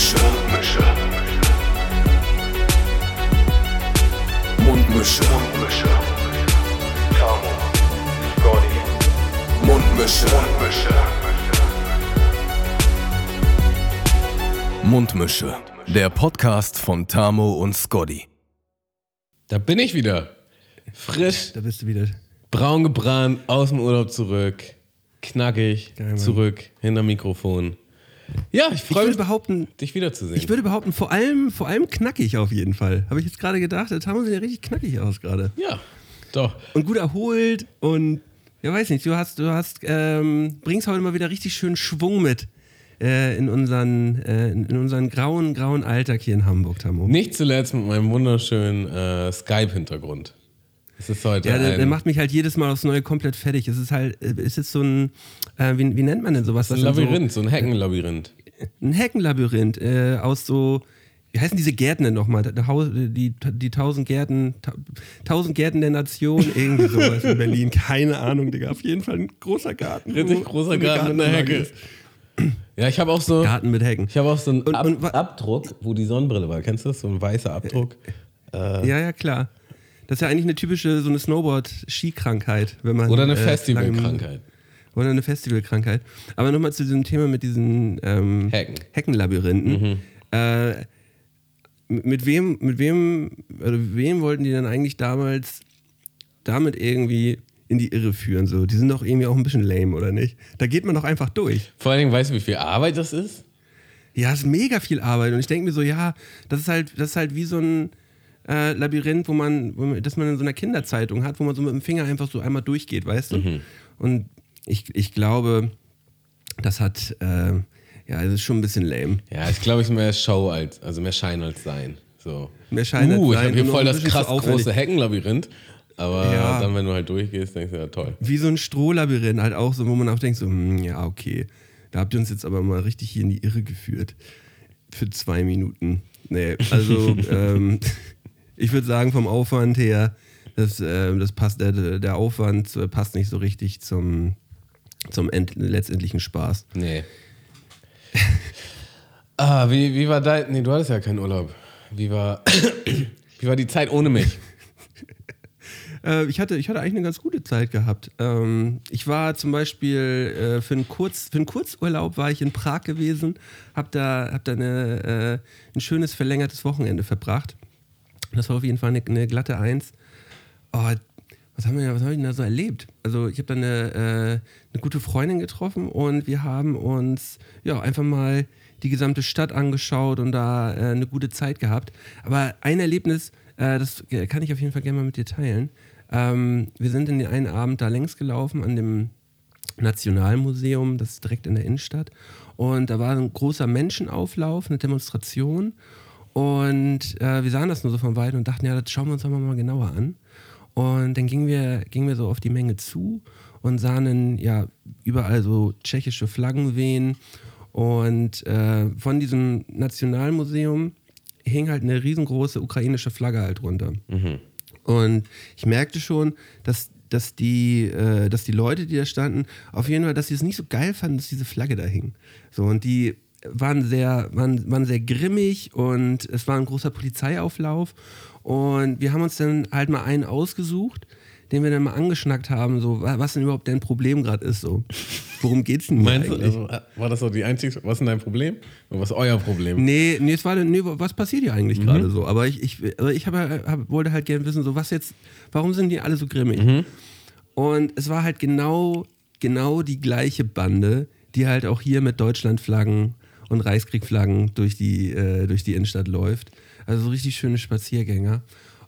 Mundmische. Mundmische. Mundmische. Tamo. Scotty. Mundmische. Mundmische. Mundmische. Der Podcast von Tamo und Scotty. Da bin ich wieder. Frisch, Da bist du wieder. braun gebrannt, aus dem Urlaub zurück. Knackig, Geil, zurück, hinter Mikrofon. Ja, ich freue mich, behaupten, dich wiederzusehen. ich würde behaupten, vor allem, vor allem knackig auf jeden Fall. Habe ich jetzt gerade gedacht, der Tamu sieht ja richtig knackig aus gerade. ja, doch. Und gut erholt und ja, weiß nicht, du hast, du hast, ähm, bringst heute mal wieder richtig schön Schwung mit äh, in unseren, äh, in, unseren grauen, grauen Alltag hier in Hamburg, Tamu. Nicht zuletzt mit meinem wunderschönen äh, Skype-Hintergrund. Es ist heute Ja, der, der macht mich halt jedes Mal aufs Neue komplett fertig. Es ist halt, äh, es ist so ein, äh, wie, wie nennt man denn sowas? ein Labyrinth, so ein Heckenlabyrinth. So, ein Heckenlabyrinth äh, aus so, wie heißen diese Gärten denn nochmal? Der Die, die tausend Gärten, ta, tausend Gärten der Nation, irgendwie sowas in Berlin. Keine Ahnung, Digga. Auf jeden Fall ein großer Garten. Richtig großer Garten mit einer Gartenanlage Hecke. Ja, ich habe auch so. Garten mit Hecken. Ich habe auch so einen Und- Ab und Abdruck, wo die Sonnenbrille war. Kennst du das? So ein weißer Abdruck. Ja, ja, klar. Das ist ja eigentlich eine typische, so eine Snowboard-Ski-Krankheit, wenn man. Oder eine äh, Festivalkrankheit. Oder eine Festivalkrankheit. Aber nochmal zu diesem Thema mit diesen ähm, Hecken. Heckenlabyrinthen. Äh, mit wem, mit wem, oder wem wollten die dann eigentlich damals damit irgendwie in die Irre führen? So, die sind doch irgendwie auch ein bisschen lame, oder nicht? Da geht man doch einfach durch. Vor allen Dingen, weißt du, wie viel Arbeit das ist? Ja, es ist mega viel Arbeit. Und ich denke mir so, ja, das ist halt, das ist halt wie so ein äh, Labyrinth, wo man, wo man, das man in so einer Kinderzeitung hat, wo man so mit dem Finger einfach so einmal durchgeht, weißt du? Und ich, ich glaube, das hat, äh, ja, das ist schon ein bisschen lame. Ja, ich glaube, es ist mehr Show als, also mehr Schein als Sein. So. Mehr Schein als uh, ich Sein habe hier voll das krass große Heckenlabyrinth. Aber Ja. dann, wenn du halt durchgehst, denkst du, ja toll. Wie so ein Strohlabyrinth, halt auch so, wo man auch denkt, so, hm, ja, okay, da habt ihr uns jetzt aber mal richtig hier in die Irre geführt. Für zwei Minuten. Nee, also, ähm, ich würde sagen, vom Aufwand her, das, äh, das passt, der, der Aufwand äh, passt nicht so richtig zum, zum end, letztendlichen Spaß. Nee. ah, wie, wie war dein. Nee, du hattest ja keinen Urlaub. Wie war. wie war die Zeit ohne mich? Äh, ich, hatte, ich hatte eigentlich eine ganz gute Zeit gehabt. Ähm, ich war zum Beispiel äh, für, einen Kurz, für einen Kurzurlaub war ich in Prag gewesen, habe da, hab da eine, äh, ein schönes verlängertes Wochenende verbracht. Das war auf jeden Fall eine, eine glatte Eins. Oh, was haben wir, was habe ich denn da so erlebt? Also ich habe da eine, äh, eine gute Freundin getroffen und wir haben uns ja einfach mal die gesamte Stadt angeschaut und da äh, eine gute Zeit gehabt. Aber ein Erlebnis, äh, das kann ich auf jeden Fall gerne mal mit dir teilen. Ähm, wir sind in den einen Abend da längs gelaufen an dem Nationalmuseum, das ist direkt in der Innenstadt. Und da war ein großer Menschenauflauf, eine Demonstration. Und äh, wir sahen das nur so von weitem und dachten, ja, das schauen wir uns doch mal genauer an. Und dann gingen wir, gingen wir so auf die Menge zu und sahen dann, ja überall so tschechische Flaggen wehen. Und äh, von diesem Nationalmuseum hing halt eine riesengroße ukrainische Flagge halt runter. Und ich merkte schon, dass, dass, die, äh, dass die Leute, die da standen, auf jeden Fall, dass sie es nicht so geil fanden, dass diese Flagge da hing. So, und die waren sehr, waren, waren sehr grimmig und es war ein großer Polizeiauflauf. Und wir haben uns dann halt mal einen ausgesucht, den wir dann mal angeschnackt haben, so, wa- was denn überhaupt dein Problem gerade ist. So. Worum geht's denn hier Meinst du, also, war das so die einzige. Was ist denn dein Problem? Oder was ist euer Problem? Nee, nee, es war nee, was passiert hier eigentlich gerade so? Aber ich, ich, also ich habe, hab, wollte halt gerne wissen, so was jetzt, warum sind die alle so grimmig? Und es war halt genau, genau die gleiche Bande, die halt auch hier mit Deutschlandflaggen und Reichskriegflaggen durch die, äh, durch die Innenstadt läuft. Also so richtig schöne Spaziergänger.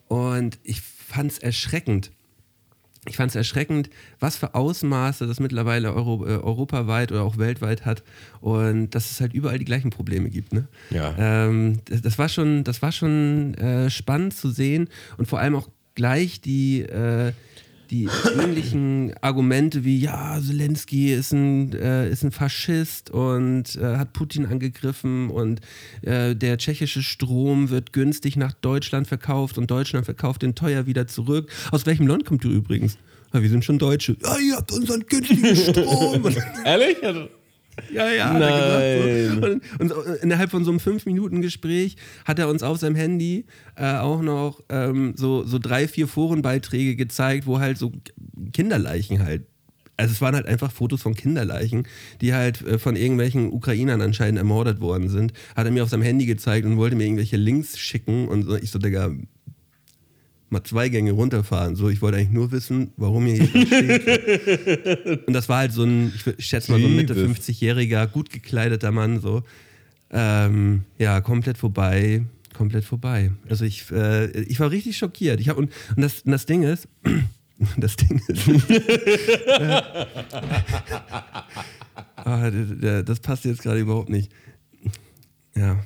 Und ich fand es erschreckend. Ich fand es erschreckend, was für Ausmaße das mittlerweile Euro, äh, europaweit oder auch weltweit hat und dass es halt überall die gleichen Probleme gibt. Ne? Ja. Ähm, das, das war schon, das war schon äh, spannend zu sehen und vor allem auch gleich die, äh, die ähnlichen Argumente wie, ja, Zelensky ist ein, äh, ist ein Faschist und äh, hat Putin angegriffen und äh, der tschechische Strom wird günstig nach Deutschland verkauft und Deutschland verkauft den teuer wieder zurück. Aus welchem Land kommt ihr übrigens? Ja, wir sind schon Deutsche. Ja, ihr habt unseren günstigen Strom. Ehrlich? Ja, ja, gesagt. So. Und, und so innerhalb von so einem 5-Minuten-Gespräch hat er uns auf seinem Handy äh, auch noch ähm, so, so drei, vier Forenbeiträge gezeigt, wo halt so Kinderleichen halt. Also es waren halt einfach Fotos von Kinderleichen, die halt äh, von irgendwelchen Ukrainern anscheinend ermordet worden sind. Hat er mir auf seinem Handy gezeigt und wollte mir irgendwelche Links schicken und so, ich so, Digga, mal zwei Gänge runterfahren. So, ich wollte eigentlich nur wissen, warum hier jemand steht. Und das war halt so ein, ich, schätze mal so ein Mitte Jesus. 50-jähriger, gut gekleideter Mann, so. Ähm, ja, komplett vorbei, komplett vorbei. Also ich, äh, ich war richtig schockiert. Ich hab, und, und, das, und das Ding ist, das Ding ist, ah, der, der, das passt jetzt gerade überhaupt nicht. Ja,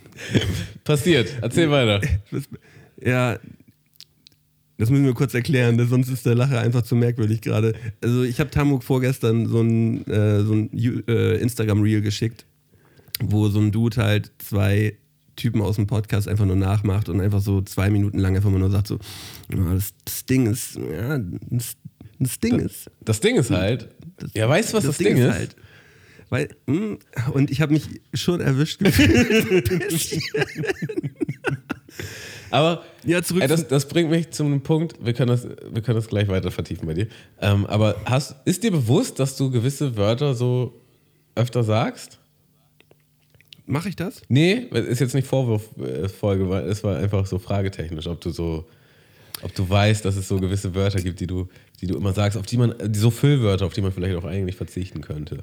Passiert. Erzähl weiter. ja, das müssen wir kurz erklären, denn sonst ist der Lacher einfach zu merkwürdig gerade. Also ich habe Tamuk vorgestern so ein, äh, so ein äh, Instagram-Reel geschickt, wo so ein Dude halt zwei Typen aus dem Podcast einfach nur nachmacht und einfach so zwei Minuten lang einfach nur sagt so, ja, das, das Ding ist, ja, das, das Ding ist. Das Ding ist halt. Ja, weißt du, was das, Ding, ist? halt. Weil, mh, und ich habe mich schon erwischt gefühlt. Aber Ja, zurück Ey, das, zum- das bringt mich zu einem Punkt, wir können das, wir können das gleich weiter vertiefen bei dir. Ähm, aber hast, ist dir bewusst, dass du gewisse Wörter so öfter sagst? Mache ich das? Nee, ist jetzt nicht Vorwurffolge, weil es war einfach so fragetechnisch, ob du so, ob du weißt, dass es so gewisse Wörter gibt, die du, die du immer sagst, auf die man, die so Füllwörter, auf die man vielleicht auch eigentlich verzichten könnte.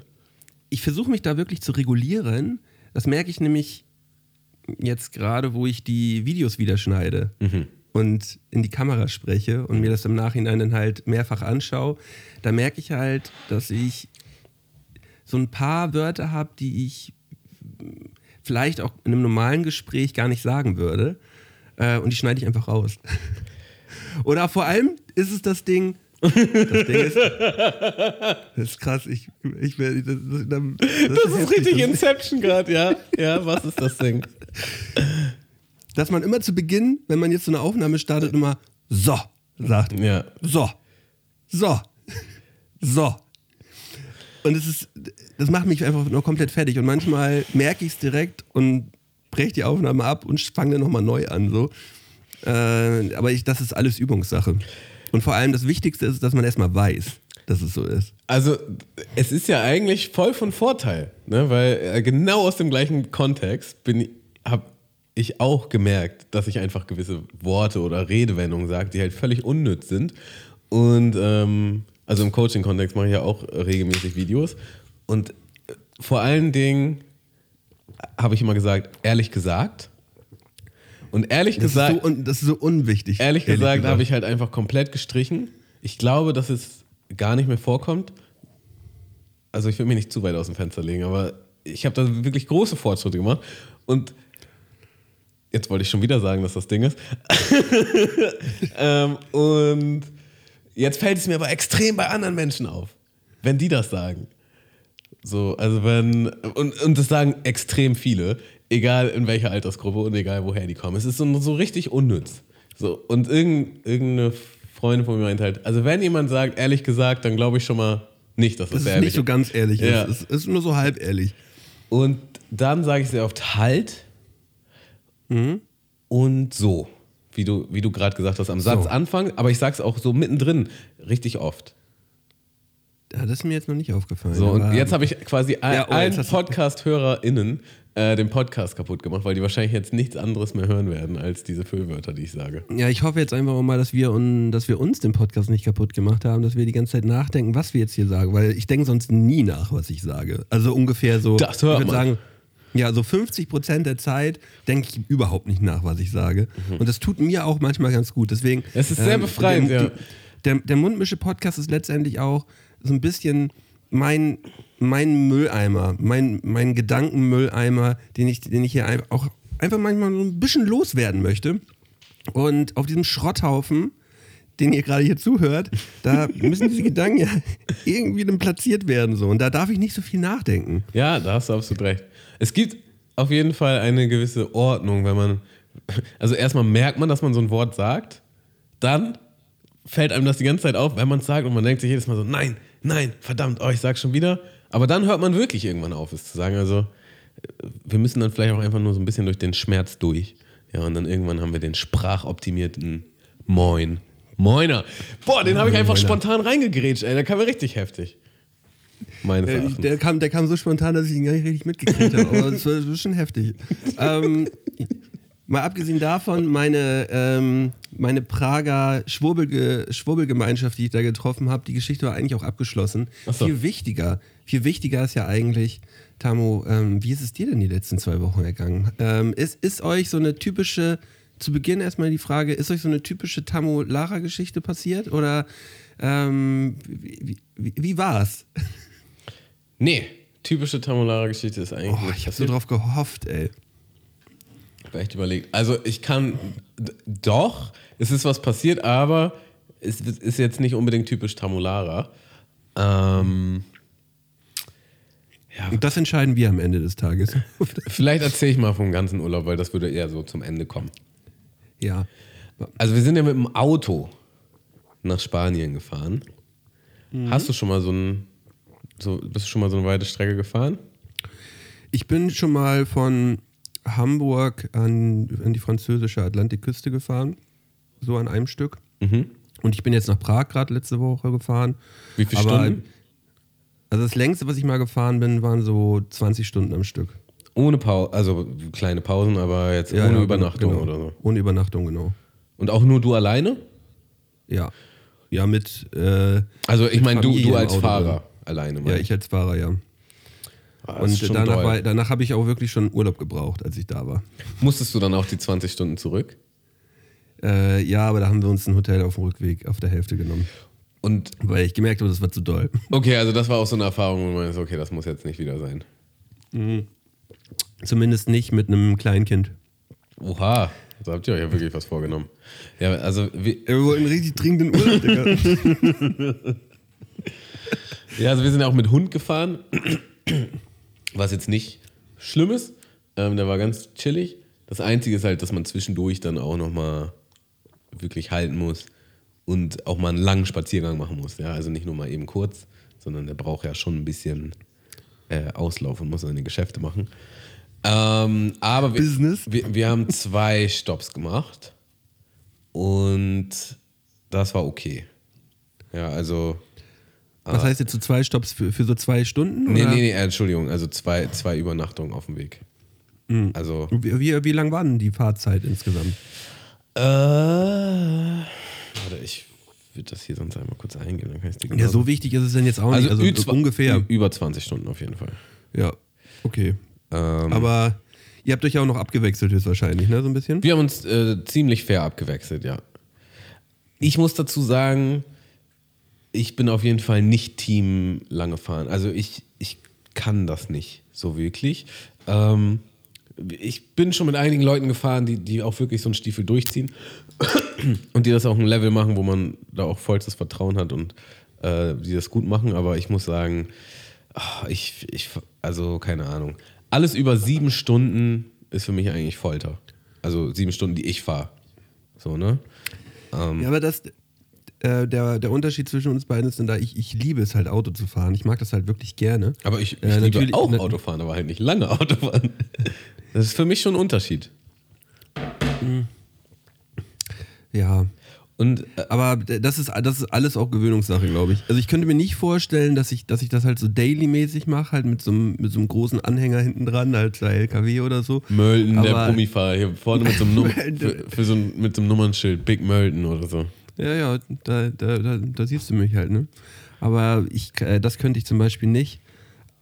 ich versuche mich da wirklich zu regulieren. Das merke ich nämlich jetzt gerade, wo ich die Videos wieder schneide und in die Kamera spreche und mir das im Nachhinein dann halt mehrfach anschaue. Da merke ich halt, dass ich so ein paar Wörter habe, die ich vielleicht auch in einem normalen Gespräch gar nicht sagen würde. Äh, und die schneide ich einfach raus. Oder vor allem ist es das Ding. Das Ding ist, das ist krass. Ich, ich werde. Das, das, das, ist heftig. richtig Inception gerade, ja. Ja, was ist das Ding? dass man immer zu Beginn, wenn man jetzt so eine Aufnahme startet, immer so sagt. Ja. So. So. So. Und es ist, das macht mich einfach nur komplett fertig. Und manchmal merke ich es direkt und breche die Aufnahme ab und fange dann nochmal neu an. So. Äh, aber ich, das ist alles Übungssache. Und vor allem das Wichtigste ist, dass man erstmal weiß, dass es so ist. Also, es ist ja eigentlich voll von Vorteil, ne? weil äh, genau aus dem gleichen Kontext habe ich auch gemerkt, dass ich einfach gewisse Worte oder Redewendungen sage, die halt völlig unnütz sind. Und ähm, also im Coaching-Kontext mache ich ja auch regelmäßig Videos. Und äh, vor allen Dingen habe ich immer gesagt, ehrlich gesagt. Und ehrlich Das, gesagt, ist so, un, das ist so unwichtig. Ehrlich gesagt habe ich halt einfach komplett gestrichen. Ich glaube, dass es gar nicht mehr vorkommt. Also ich will mich nicht zu weit aus dem Fenster legen, aber ich habe da wirklich große Fortschritte gemacht. Und jetzt wollte ich schon wieder sagen, dass das Ding ist. ähm, und jetzt fällt es mir aber extrem bei anderen Menschen auf, wenn die das sagen. So, also wenn, und, und das sagen extrem viele, egal in welcher Altersgruppe und egal woher die kommen. Es ist so, so richtig unnütz. So, und irgend, irgendeine Freundin von mir meint halt, also wenn jemand sagt, ehrlich gesagt, dann glaube ich schon mal nicht, dass das, Das ist ehrlich nicht so ganz ehrlich. Ja. Es ist, es ist nur so halb ehrlich. Und dann sage ich sehr oft halt und so. Wie du, wie du gerade gesagt hast, am Satzanfang, aber ich sage es auch so mittendrin richtig oft. Ja, das ist mir jetzt noch nicht aufgefallen. So, und jetzt habe ich quasi ein, Ja, oh, allen Podcast-HörerInnen äh, den Podcast kaputt gemacht, weil die wahrscheinlich jetzt nichts anderes mehr hören werden als diese Füllwörter, die ich sage. Ja, ich hoffe jetzt einfach mal, dass wir, un, dass wir uns den Podcast nicht kaputt gemacht haben, dass wir die ganze Zeit nachdenken, was wir jetzt hier sagen, weil ich denke sonst nie nach, was ich sage. Also ungefähr so, Das hört ich würde sagen, ja, so 50 Prozent der Zeit denke ich überhaupt nicht nach, was ich sage. Und das tut mir auch manchmal ganz gut. Deswegen. Mhm. Es ist sehr befreiend, der, ja. Der, der Mundmische-Podcast ist letztendlich auch so ein bisschen mein, mein Mülleimer, mein, mein Gedankenmülleimer, den ich, den ich hier auch einfach manchmal so ein bisschen loswerden möchte. Und auf diesem Schrotthaufen, den ihr gerade hier zuhört, da müssen diese Gedanken ja irgendwie dann platziert werden. So. Und da darf ich nicht so viel nachdenken. Ja, da hast du absolut recht. Es gibt auf jeden Fall eine gewisse Ordnung, wenn man. Also erstmal merkt man, dass man so ein Wort sagt, dann fällt einem das die ganze Zeit auf, wenn man es sagt und man denkt sich jedes Mal so, nein, nein, verdammt, oh, ich sag schon wieder. Aber dann hört man wirklich irgendwann auf, es zu sagen. Also äh, wir müssen dann vielleicht auch einfach nur so ein bisschen durch den Schmerz durch. Ja, und dann irgendwann haben wir den sprachoptimierten Moin. Moiner. Boah, den habe ich einfach Moiner. spontan reingegrätscht, ey. Der kam mir richtig heftig. Meines Äh, Erachtens. der, kam, der kam so spontan, dass ich ihn gar nicht richtig mitgekriegt habe. Aber das war, das war schon heftig. ähm, mal abgesehen davon, meine, ähm, meine Prager Schwurbelge, Schwurbelgemeinschaft, die ich da getroffen habe, die Geschichte war eigentlich auch abgeschlossen. So. Viel wichtiger, viel wichtiger ist ja eigentlich, Tamo, ähm, wie ist es dir denn die letzten zwei Wochen ergangen? Ähm, ist, ist euch so eine typische, zu Beginn erstmal die Frage, ist euch so eine typische Tamo-Lara-Geschichte passiert? Oder ähm, wie, wie, wie, war's? nee, typische Tamulara-Geschichte ist eigentlich Oh, ich habe so drauf gehofft, ey. Ich echt überlegt. Also ich kann doch, es ist was passiert, aber es ist jetzt nicht unbedingt typisch Tamulara. Ähm, ja, Und das entscheiden wir am Ende des Tages. vielleicht erzähle ich mal vom ganzen Urlaub, weil das würde eher so zum Ende kommen. ja. Also wir sind ja mit dem Auto nach Spanien gefahren. Mhm. Hast du schon mal so ein, so, bist du schon mal so eine weite Strecke gefahren? Ich bin schon mal von Hamburg an, an die französische Atlantikküste gefahren. So an einem Stück. Mhm. Und ich bin jetzt nach Prag gerade letzte Woche gefahren. Wie viele Aber- Stunden? Also das längste, was ich mal gefahren bin, waren so 20 Stunden am Stück. Ohne Pause, also kleine Pausen, aber jetzt Ja, ohne ja, Übernachtung genau. oder so. Ohne Übernachtung, genau. Und auch nur du alleine? Ja. Ja, mit. Äh, Also ich meine, du, du als Auto Fahrer alleine. ja, meine ich als Fahrer, ja. Und danach, war, danach habe ich auch wirklich schon Urlaub gebraucht, als ich da war. Musstest du dann auch die 20 Stunden zurück? Äh, ja, aber da haben wir uns ein Hotel auf dem Rückweg auf der Hälfte genommen. Und Weil ich gemerkt habe, das war zu doll. okay, also das war auch so eine Erfahrung, wo man ist, okay, das muss jetzt nicht wieder sein. Zumindest nicht mit einem kleinen Kind. Oha, da habt ihr euch ja wirklich was vorgenommen. Ja, also wir, Wir wollten richtig dringend den Urlaub, Digga. ja, also wir sind ja auch mit Hund gefahren, was jetzt nicht schlimm ist. Ähm, der war ganz chillig. Das Einzige ist halt, dass man zwischendurch dann auch nochmal wirklich halten muss und auch mal einen langen Spaziergang machen muss. Ja, also nicht nur mal eben kurz, sondern der braucht ja schon ein bisschen äh, Auslauf und muss seine Geschäfte machen. Ähm, aber wir, Business. Wir, wir haben zwei Stops gemacht und das war okay. Ja, also. Was heißt jetzt so zwei Stops für, für so zwei Stunden? Nee, oder? nee, nee, äh, Entschuldigung, also zwei, zwei Übernachtungen auf dem Weg. Also. Wie, wie, wie lang war denn die Fahrzeit insgesamt? Äh, warte, ich würde das hier sonst einmal kurz eingeben, dann kann ich genau Ja, so wichtig ist es denn jetzt auch nicht. Also, zwa- ungefähr. Über 20 Stunden auf jeden Fall. Ja, okay. Ähm, Aber ihr habt euch ja auch noch abgewechselt höchstwahrscheinlich, ne? So ein bisschen? Wir haben uns äh, ziemlich fair abgewechselt, ja. Ich muss dazu sagen, ich bin auf jeden Fall nicht Team lange fahren. Also ich, ich kann das nicht so wirklich. Ähm, ich bin schon mit einigen Leuten gefahren, die, die auch wirklich so einen Stiefel durchziehen und die das auch ein Level machen, wo man da auch vollstes Vertrauen hat und äh, die das gut machen. Aber ich muss sagen, ah, ich, ich, also keine Ahnung. Alles über sieben Stunden ist für mich eigentlich Folter. Also sieben Stunden, die ich fahre. So, ne? Ja, aber das, äh, der, der Unterschied zwischen uns beiden ist dann da, ich, ich liebe es halt Auto zu fahren. Ich mag das halt wirklich gerne. Aber ich, ich Äh, liebe natürlich- auch Autofahren, aber halt nicht lange Autofahren. Das ist für mich schon ein Unterschied. Ja. Und äh, Aber das ist, das ist alles auch Gewöhnungssache, glaube ich. Also ich könnte mir nicht vorstellen, dass ich, dass ich das halt so daily-mäßig mache, halt mit so, einem, mit so einem großen Anhänger hinten dran, halt der LKW oder so. Mölden, der Aber- Brummifahrer, hier vorne mit so einem, Num für, für so ein, mit so einem Nummernschild, Big Mölden oder so. Ja, ja, da, da, da, da siehst du mich halt, ne? Aber ich, äh, das könnte ich zum Beispiel nicht.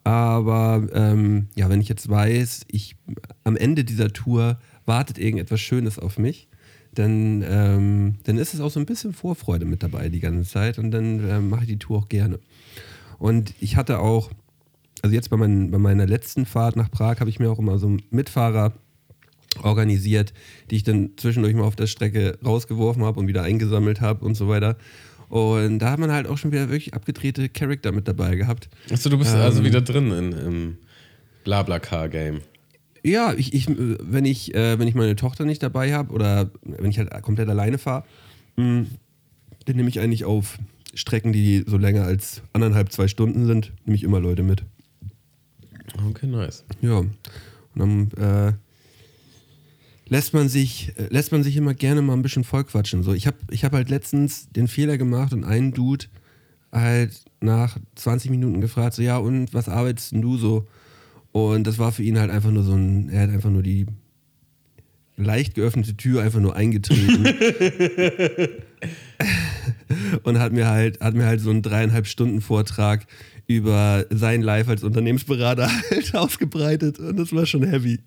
Aber ähm, ja, wenn ich jetzt weiß, ich am Ende dieser Tour wartet irgendetwas Schönes auf mich, dann, ähm, dann ist es auch so ein bisschen Vorfreude mit dabei die ganze Zeit und dann ähm, mache ich die Tour auch gerne. Und ich hatte auch, also jetzt bei, mein, bei meiner letzten Fahrt nach Prag habe ich mir auch immer so einen Mitfahrer organisiert, die ich dann zwischendurch mal auf der Strecke rausgeworfen habe und wieder eingesammelt habe und so weiter. Und da hat man halt auch schon wieder wirklich abgedrehte Charakter mit dabei gehabt. Achso, du bist Ähm. also wieder drin in, im Blabla-Car-Game. Ja, ich, ich, wenn, ich, äh, wenn ich meine Tochter nicht dabei habe oder wenn ich halt komplett alleine fahre, dann nehme ich eigentlich auf, Strecken, die so länger als anderthalb, zwei Stunden sind, nehme ich immer Leute mit. Okay, nice. Ja. Und dann äh, lässt man sich, äh, lässt man sich immer gerne mal ein bisschen vollquatschen. So, ich habe ich hab halt letztens den Fehler gemacht und einen Dude halt nach 20 Minuten gefragt, so ja, und was arbeitest denn du so? Und das war für ihn halt einfach nur so ein, er hat einfach nur die leicht geöffnete Tür einfach nur eingetreten. und hat mir halt, hat mir halt so einen dreieinhalb Stunden Vortrag über sein Life als Unternehmensberater halt ausgebreitet und das war schon heavy.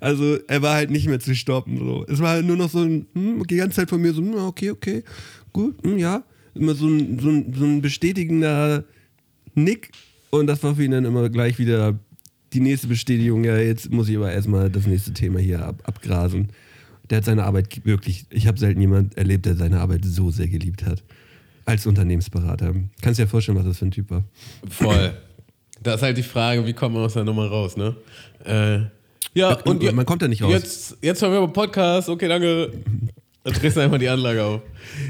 Also er war halt nicht mehr zu stoppen. So. Es war halt nur noch so ein, hm, die ganze Zeit von mir so, hm, okay, okay, gut, hm, ja. Immer so ein, so, ein, so ein bestätigender Nick und das war für ihn dann immer gleich wieder die nächste Bestätigung, ja, jetzt muss ich aber erstmal das nächste Thema hier ab, abgrasen. Der hat seine Arbeit wirklich, ich habe selten jemand erlebt, der seine Arbeit so sehr geliebt hat. Als Unternehmensberater. Kannst dir ja vorstellen, was das für ein Typ war. Voll. Da ist halt die Frage, wie kommt man aus der Nummer raus, ne? Äh, ja, und man kommt da nicht raus. Jetzt, jetzt hören wir mal Podcast, okay, danke. Dann drehst du einfach die Anlage auf.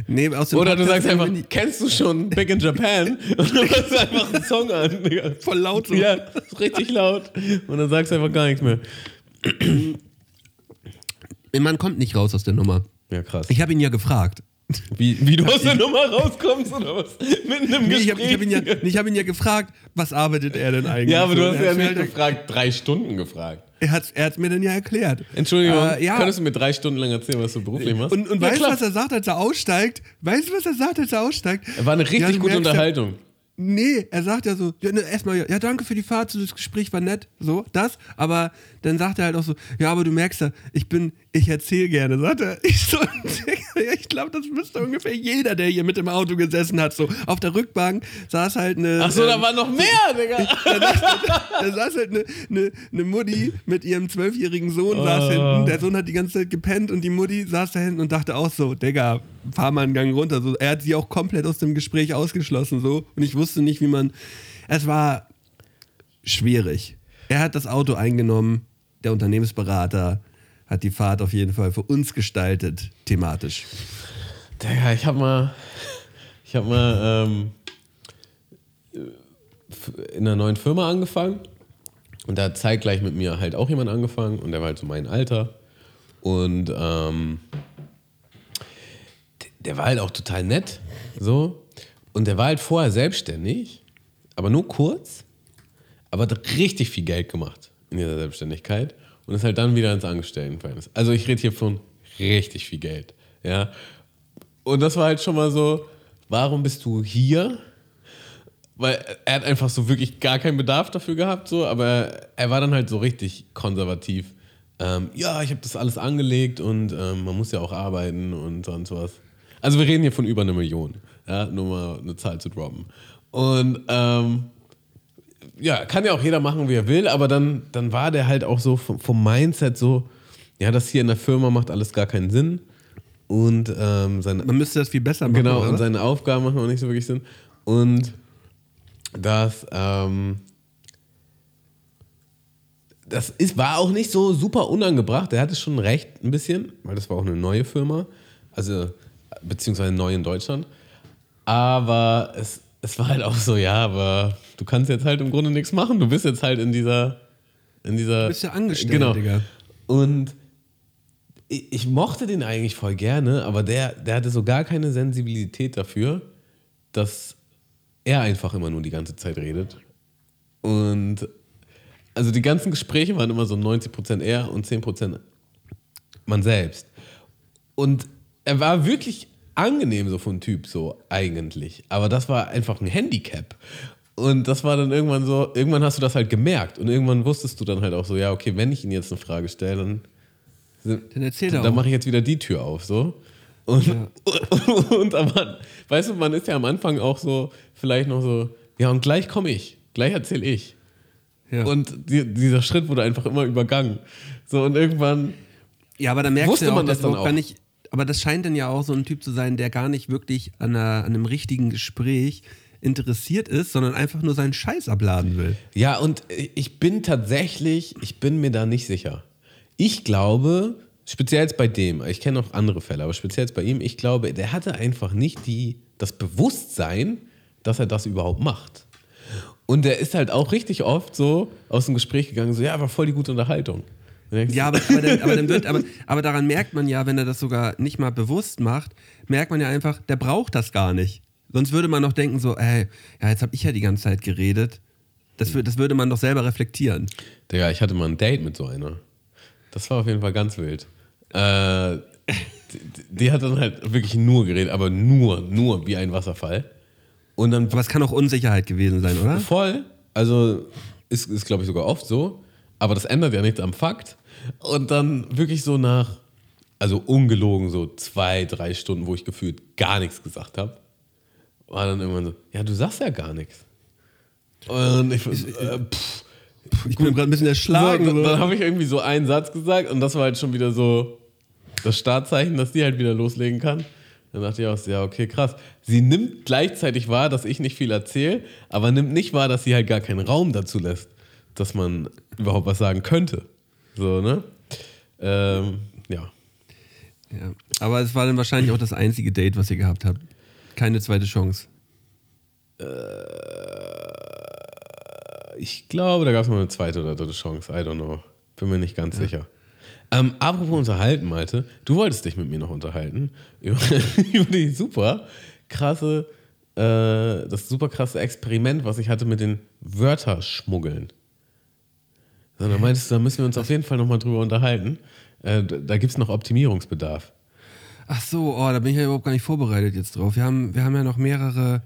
Nee, aus dem Oder du Podcast sagst einfach, kennst du schon Big in Japan? Und du machst einfach einen Song an. Digga. Voll laut so. Ja, richtig laut. Und dann sagst du einfach gar nichts mehr. Man kommt nicht raus aus der Nummer. Ja, krass. Ich habe ihn ja gefragt. Wie, wie du aus der Nummer rauskommst oder was? Mitten im Nee, ich Gespräch. habe hab ihn, ja, ich hab ihn ja gefragt, was arbeitet er denn eigentlich? ja, aber du hast er ja nicht gefragt, drei Stunden gefragt. Er hat es er hat's mir dann ja erklärt. Entschuldigung, Äh, ja. könntest du mir drei Stunden lang erzählen, was du beruflich machst? Und, und ja, weißt du, was er sagt, als er aussteigt? Weißt du, was er sagt, als er aussteigt? War eine richtig Ja, gute merkst ja- Unterhaltung. Nee, er sagt ja so, ja, ne, erstmal, ja, danke für die Fahrt, das Gespräch war nett, so, das, aber dann sagt er halt auch so, ja, aber du merkst ja, ich bin, ich erzähle gerne, sagt er. Ich so, ich glaube, das müsste ungefähr jeder, der hier mit im Auto gesessen hat, so. Auf der Rückbank saß halt eine. Ach so, da ähm, war noch mehr, Digga. da saß halt eine, eine, eine Mutti mit ihrem zwölfjährigen Sohn saß hinten. Der Sohn hat die ganze Zeit gepennt und die Mutti saß da hinten und dachte auch so, Digga, fahr mal einen Gang runter. So, er hat sie auch komplett aus dem Gespräch ausgeschlossen so und ich wusste nicht, wie man. Es war schwierig. Er hat das Auto eingenommen, der Unternehmensberater hat die Fahrt auf jeden Fall für uns gestaltet, thematisch. Digga, ich hab mal, ich hab mal ähm, in einer neuen Firma angefangen. Und da hat zeitgleich mit mir halt auch jemand angefangen und der war halt so mein Alter. Und ähm, der war halt auch total nett, so. Und der war halt vorher selbstständig, aber nur kurz, aber hat richtig viel Geld gemacht in dieser Selbstständigkeit und ist halt dann wieder ins Angestelltenverhältnis. Also ich rede hier von richtig viel Geld, ja. Und das war halt schon mal so, warum bist du hier? Weil er hat einfach so wirklich gar keinen Bedarf dafür gehabt, so, aber er war dann halt so richtig konservativ. Ähm, ja, ich habe das alles angelegt und ähm, man muss ja auch arbeiten und sonst was. Also wir reden hier von über eine Million, ja, nur mal eine Zahl zu droppen. Und ähm, ja, kann ja auch jeder machen, wie er will, aber dann, dann war der halt auch so vom, vom Mindset so, ja, das hier in der Firma macht alles gar keinen Sinn. Und ähm, seine, Man müsste das viel besser machen. genau, oder? und seine Aufgaben machen auch nicht so wirklich Sinn. Und das, ähm, das ist, war auch nicht so super unangebracht. Der hatte schon recht ein bisschen, weil das war auch eine neue Firma, also beziehungsweise neu in Deutschland. Aber es, es war halt auch so, ja, aber du kannst jetzt halt im Grunde nichts machen. Du bist jetzt halt in dieser, in dieser. Du bist ja angestellt, genau. Digga. Und ich, ich mochte den eigentlich voll gerne, aber der, der hatte so gar keine Sensibilität dafür, dass er einfach immer nur die ganze Zeit redet. Und also die ganzen Gespräche waren immer so 90% er und 10% man selbst. Und er war wirklich angenehm so von Typ, so eigentlich. Aber das war einfach ein Handicap. Und das war dann irgendwann so, irgendwann hast du das halt gemerkt. Und irgendwann wusstest du dann halt auch so, ja, okay, wenn ich ihn jetzt eine Frage stelle, dann Dann erzähl doch. dann mache ich jetzt wieder die Tür auf, so. Und, und aber, weißt du, man ist ja am Anfang auch so, vielleicht noch so, ja, und gleich komme ich, gleich erzähle ich. Ja. Und die, dieser Schritt wurde einfach immer übergangen. So, und irgendwann, Ja, aber da merkst du ja auch, man das dann auch gar nicht. Aber das scheint dann ja auch so ein Typ zu sein, der gar nicht wirklich an, einer, an einem richtigen Gespräch interessiert ist, sondern einfach nur seinen Scheiß abladen will. ja, und ich bin tatsächlich, ich bin mir da nicht sicher. Ich glaube, speziell jetzt bei dem, ich kenne auch andere Fälle, aber speziell jetzt bei ihm, ich glaube, der hatte einfach nicht die das Bewusstsein, dass er das überhaupt macht. Und der ist halt auch richtig oft so aus dem Gespräch gegangen, so, ja, war voll die gute Unterhaltung. Ja, aber, aber, dann, aber, dann wird, aber, aber daran merkt man ja, wenn er das sogar nicht mal bewusst macht, merkt man ja einfach, der braucht das gar nicht. Sonst würde man noch denken, so, ey, ja, jetzt habe ich ja die ganze Zeit geredet. Das, das würde man doch selber reflektieren. Digga, ich hatte mal ein Date mit so einer. Das war auf jeden Fall ganz wild. Äh, die, die hat dann halt wirklich nur geredet, aber nur, nur wie ein Wasserfall. Und dann Aber es kann auch Unsicherheit gewesen sein, oder? voll, also ist, ist glaube ich sogar oft so, aber das ändert ja nichts am Fakt. Und dann wirklich so nach, also ungelogen, so zwei, drei Stunden, wo ich gefühlt gar nichts gesagt habe, war dann irgendwann so, ja, du sagst ja gar nichts. Und ich, äh, pff, Ich bin gerade ein bisschen erschlagen. so, dann, habe ich irgendwie so einen Satz gesagt und das war halt schon wieder so das Startzeichen, dass die halt wieder loslegen kann. Dann dachte ich auch, ja, okay, krass. Sie nimmt gleichzeitig wahr, dass ich nicht viel erzähle, aber nimmt nicht wahr, dass sie halt gar keinen Raum dazu lässt, dass man überhaupt was sagen könnte. So, ne? Ähm, ja. Ja. Aber es war dann wahrscheinlich auch das einzige Date, was ihr gehabt habt. Keine zweite Chance. Ich glaube, da gab es noch eine zweite oder dritte Chance. I don't know. Bin mir nicht ganz sicher. Ähm, apropos unterhalten, Malte, du wolltest dich mit mir noch unterhalten über, über die super krasse, äh, das super krasse Experiment, was ich hatte mit den Wörterschmuggeln. So, dann meintest du, da müssen wir uns auf jeden Fall nochmal drüber unterhalten. Äh, da gibt es noch Optimierungsbedarf. Ach so, oh, da bin ich ja überhaupt gar nicht vorbereitet jetzt drauf. Wir haben, wir haben ja noch mehrere.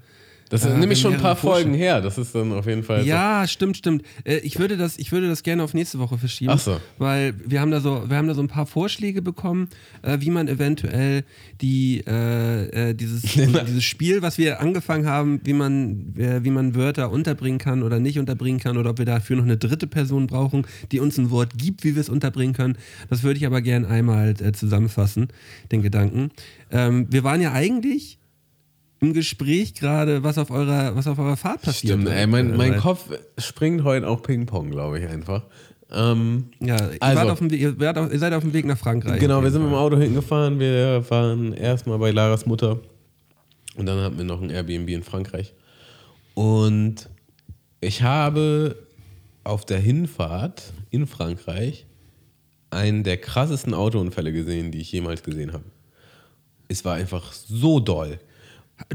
Das ist Äh, nämlich schon ein paar Folgen her. Das ist dann auf jeden Fall. Ja, stimmt, stimmt. Äh, ich, würde das, ich würde das gerne auf nächste Woche verschieben. Ach so. Weil wir haben da so, wir haben da so ein paar Vorschläge bekommen, äh, wie man eventuell die, äh, dieses, dieses Spiel, was wir angefangen haben, wie man, wie man Wörter unterbringen kann oder nicht unterbringen kann oder ob wir dafür noch eine dritte Person brauchen, die uns ein Wort gibt, wie wir es unterbringen können. Das würde ich aber gerne einmal zusammenfassen, den Gedanken. Ähm, wir waren ja eigentlich im Gespräch gerade, was auf eurer, was auf eurer Fahrt passiert. Stimmt, ey, mein, Äh, mein Kopf springt heute auch Ping-Pong, glaube ich einfach. Ähm, Ja, ihr, Also- dem Weg, ihr, ihr seid auf dem Weg nach Frankreich. genau, wir sind mit dem. Auto hingefahren. Wir waren erstmal bei Laras Mutter und dann hatten wir noch ein Airbnb in Frankreich. Und ich habe auf der Hinfahrt in Frankreich einen der krassesten Autounfälle gesehen, die ich jemals gesehen habe. Es war einfach so doll.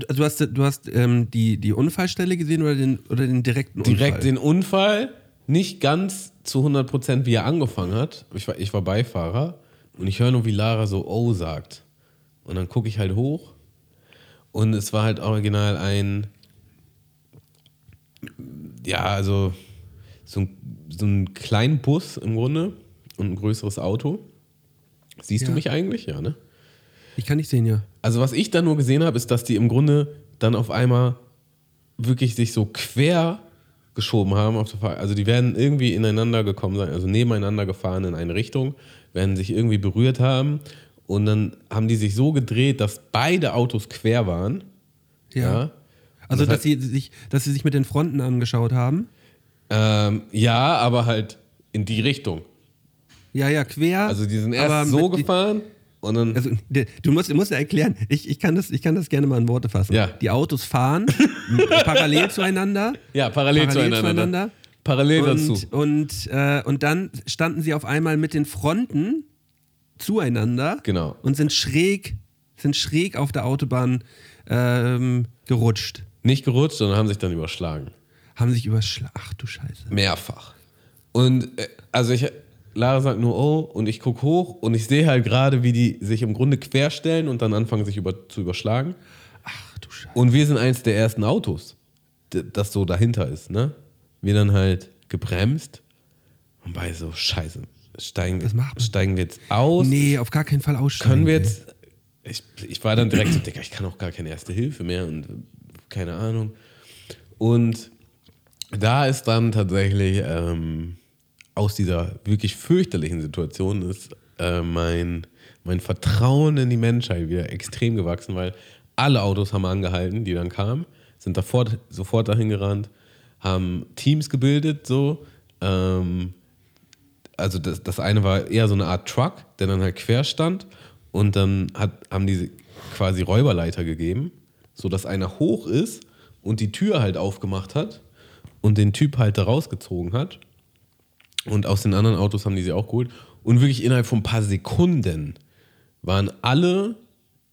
Du hast, du hast ähm, die, die Unfallstelle gesehen oder den, oder den direkten direkt Unfall? den Unfall, nicht ganz zu 100%, wie er angefangen hat. Ich war, ich war Beifahrer und ich höre nur, wie Lara so Oh sagt. Und dann gucke ich halt hoch und es war halt original ein, ja, also so ein, so ein kleinen Bus im Grunde und ein größeres Auto. Siehst du Ja. mich eigentlich? Ja, ne? Ich kann nicht sehen, ja. Also was ich da nur gesehen habe, ist, dass die im Grunde dann auf einmal wirklich sich so quer geschoben haben. Auf der Fahr also die werden irgendwie ineinander gekommen sein, also nebeneinander gefahren in eine Richtung, werden sich irgendwie berührt haben und dann haben die sich so gedreht, dass beide Autos quer waren. Ja. Also, das dass heißt- sie, sich, dass sie sich mit den Fronten angeschaut haben. Ähm, ja, aber halt in die Richtung. Ja, ja, quer. Also die sind erst so gefahren und dann Also, du musst, du musst ja erklären, ich, ich, kann das, ich kann das gerne mal in Worte fassen. Ja. Die Autos fahren parallel zueinander. ja parallel, Parallel zueinander. zueinander. Parallel dazu. Und, und, äh, und dann standen sie auf einmal mit den Fronten zueinander Genau. und sind schräg, sind schräg auf der Autobahn ähm, gerutscht. Nicht gerutscht, sondern haben sich dann überschlagen. Haben sich überschlagen. Ach du Scheiße. Mehrfach. Und äh, also ich, Lara sagt nur oh und ich gucke hoch und ich sehe halt gerade, wie die sich im Grunde querstellen und dann anfangen, sich über, zu überschlagen. Ach du Scheiße. Und wir sind eins der ersten Autos, das so dahinter ist, ne? Wir dann halt gebremst und bei so Scheiße. Steigen, steigen wir jetzt aus? Nee, auf gar keinen Fall aussteigen. Können wir jetzt. Ich, ich war dann direkt so, Digga, ich kann auch gar keine erste Hilfe mehr und keine Ahnung. Und da ist dann tatsächlich ähm, aus dieser wirklich fürchterlichen Situation ist äh, mein, mein Vertrauen in die Menschheit wieder extrem gewachsen, weil alle Autos haben angehalten, die dann kamen, sind sofort, sofort dahin gerannt, haben Teams gebildet, so. Ähm, also das, das eine war eher so eine Art Truck, der dann halt quer stand und dann hat, haben die quasi Räuberleiter gegeben, so dass einer hoch ist und die Tür halt aufgemacht hat und den Typ halt da rausgezogen hat. Und aus den anderen Autos haben die sie auch geholt. Und wirklich innerhalb von ein paar Sekunden waren alle,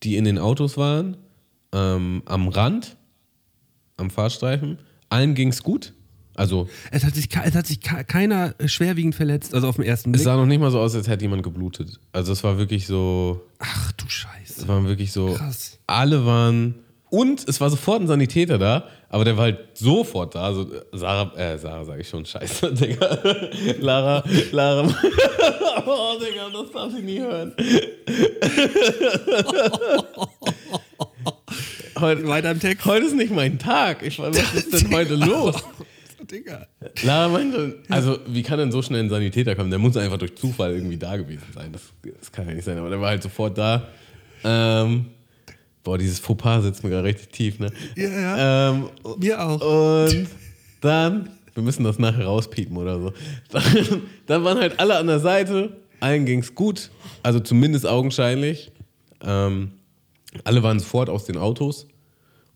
die in den Autos waren, ähm, am Rand, am Fahrstreifen. Allen ging es gut. Also Es hat sich, es hat sich ke- keiner schwerwiegend verletzt, also auf den ersten es Blick. sah noch nicht mal so aus, als hätte jemand geblutet. Also es war wirklich so, Ach du Scheiße. es waren wirklich so, Krass. alle waren und es war sofort ein Sanitäter da, aber der war halt sofort da. Also Sarah, äh, Sarah sage ich schon, scheiße, Digga. Lara, Lara. oh, Digga, das darf ich nie hören. heute, Weiter im Text. heute ist nicht mein Tag. Ich war, was ist denn heute los? Digga. Lara meinte, also wie kann denn so schnell ein Sanitäter kommen? Der muss einfach durch Zufall irgendwie da gewesen sein. Das, das kann ja nicht sein, aber der war halt sofort da. Ähm, boah, dieses Fauxpas sitzt mir gerade richtig tief, ne? Ja, ja. Ähm, Wir auch. und dann, wir müssen das nachher rauspiepen oder so. Dann, dann waren halt alle an der Seite, allen ging es gut, also zumindest augenscheinlich. Ähm, alle waren sofort aus den Autos.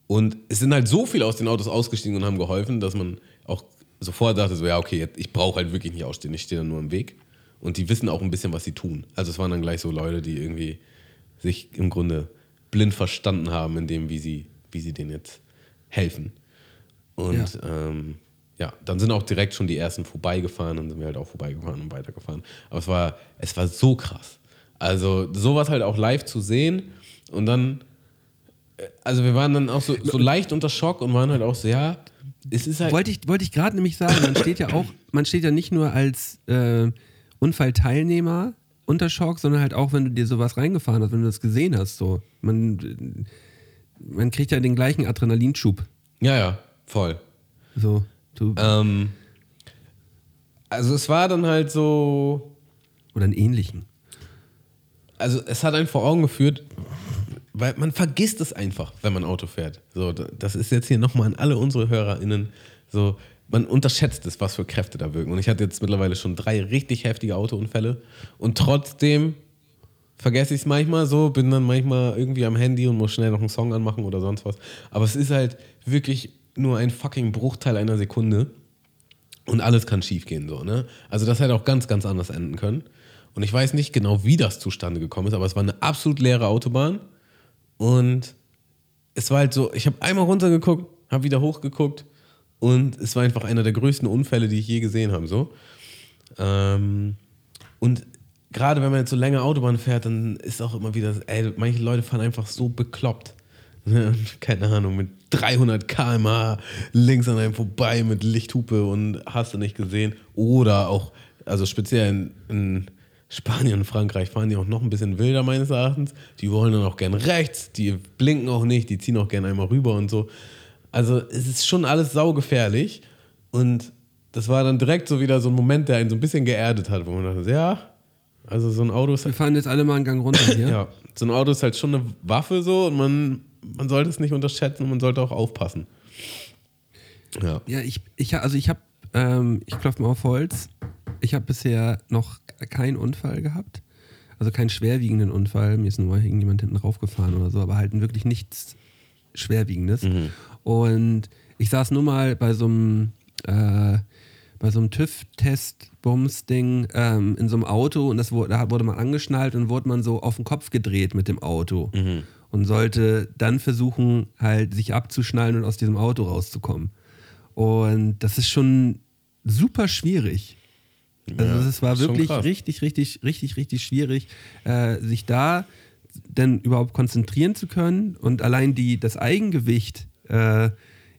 Und es sind halt so viele aus den Autos ausgestiegen und haben geholfen, dass man auch sofort dachte, so, ja, okay, ich brauche halt wirklich nicht ausstehen, ich stehe da nur im Weg. Und die wissen auch ein bisschen, was sie tun. Also es waren dann gleich so Leute, die irgendwie sich im Grunde blind verstanden haben, in dem, wie sie, wie sie denen jetzt helfen. Und ja. Ähm, ja, dann sind auch direkt schon die ersten vorbeigefahren, dann sind wir halt auch vorbeigefahren und weitergefahren. Aber es war, es war so krass. Also sowas halt auch live zu sehen und dann, äh, also wir waren dann auch so, so leicht unter Schock und waren halt auch so, ja, es ist halt. Wollte ich, wollte ich gerade nämlich sagen, man steht ja auch, man steht ja nicht nur als äh, Unfallteilnehmer unter Schock, sondern halt auch, wenn du dir sowas reingefahren hast, wenn du das gesehen hast. So. Man, man kriegt ja den gleichen Adrenalinschub. Ja, ja, voll. So, du, Ähm, also es war dann halt so, oder einen ähnlichen. also es hat einen vor Augen geführt, weil man vergisst es einfach, wenn man Auto fährt. So, da- das ist jetzt hier nochmal an alle unsere HörerInnen. So, man unterschätzt es, was für Kräfte da wirken. Und ich hatte jetzt mittlerweile schon drei richtig heftige Autounfälle und trotzdem vergesse ich es manchmal so, bin dann manchmal irgendwie am Handy und muss schnell noch einen Song anmachen oder sonst was. Aber es ist halt wirklich nur ein fucking Bruchteil einer Sekunde und alles kann schiefgehen so, ne? Also das hätte auch ganz, ganz anders enden können. Und ich weiß nicht genau, wie das zustande gekommen ist, aber es war eine absolut leere Autobahn und es war halt so, ich habe einmal runtergeguckt, habe wieder hochgeguckt und es war einfach einer der größten Unfälle, die ich je gesehen habe, so. Ähm, und gerade wenn man jetzt so länger Autobahn fährt, dann ist auch immer wieder, ey, manche Leute fahren einfach so bekloppt. Ne, Keine Ahnung, mit 300 km/h links an einem vorbei mit Lichthupe und hast du nicht gesehen. Oder auch, also speziell in, in Spanien und Frankreich fahren die auch noch ein bisschen wilder meines Erachtens. Die wollen dann auch gern rechts, die blinken auch nicht, die ziehen auch gern einmal rüber und so. Also es ist schon alles saugefährlich und das war dann direkt so wieder so ein Moment, der einen so ein bisschen geerdet hat, wo man dachte, ja, also so ein Auto ist Wir fahren jetzt alle mal einen Gang runter hier. ja, so ein Auto ist halt schon eine Waffe so und man, man sollte es nicht unterschätzen und man sollte auch aufpassen. Ja. Ja, ich, ich also ich habe, ähm, ich klopfe mal auf Holz. Ich habe bisher noch keinen Unfall gehabt. Also keinen schwerwiegenden Unfall. Mir ist nur irgendjemand hinten raufgefahren oder so, aber halt wirklich nichts Schwerwiegendes. Und ich saß nur mal bei so einem, äh, bei so einem TÜV-Test-Bums-Ding ähm, in so einem Auto und das wurde, da wurde man angeschnallt und wurde man so auf den Kopf gedreht mit dem Auto und sollte dann versuchen, halt sich abzuschnallen und aus diesem Auto rauszukommen. Und das ist schon super schwierig. Also Ja, es war ist schon wirklich richtig, richtig, richtig, richtig schwierig, äh, sich da denn überhaupt konzentrieren zu können und allein die, das Eigengewicht äh,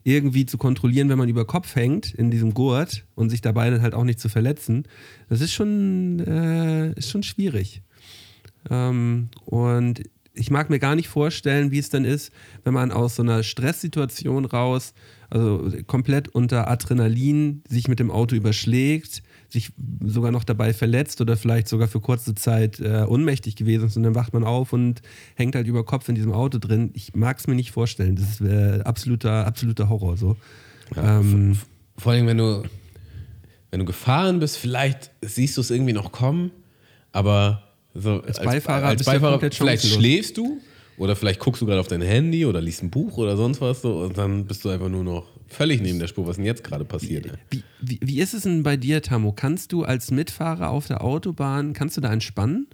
irgendwie zu kontrollieren, wenn man über Kopf hängt in diesem Gurt und sich dabei dann halt auch nicht zu verletzen, das ist schon, äh, ist schon schwierig. Ähm, und ich mag mir gar nicht vorstellen, wie es dann ist, wenn man aus so einer Stresssituation raus, also komplett unter Adrenalin, sich mit dem Auto überschlägt, sich sogar noch dabei verletzt oder vielleicht sogar für kurze Zeit äh, ohnmächtig gewesen ist und dann wacht man auf und hängt halt über Kopf in diesem Auto drin. Ich mag es mir nicht vorstellen. Das ist äh, absoluter, absoluter Horror so. ähm, Vor allem, wenn du, wenn du gefahren bist, vielleicht siehst du es irgendwie noch kommen, aber so als Beifahrer als du ja Beifahrer vielleicht schläfst du Oder vielleicht guckst du gerade auf dein Handy oder liest ein Buch oder sonst was so und dann bist du einfach nur noch völlig neben der Spur. Was denn jetzt gerade passiert? ey? Wie, wie, wie ist es denn bei dir, Tamo? Kannst du als Mitfahrer auf der Autobahn, kannst du da entspannen?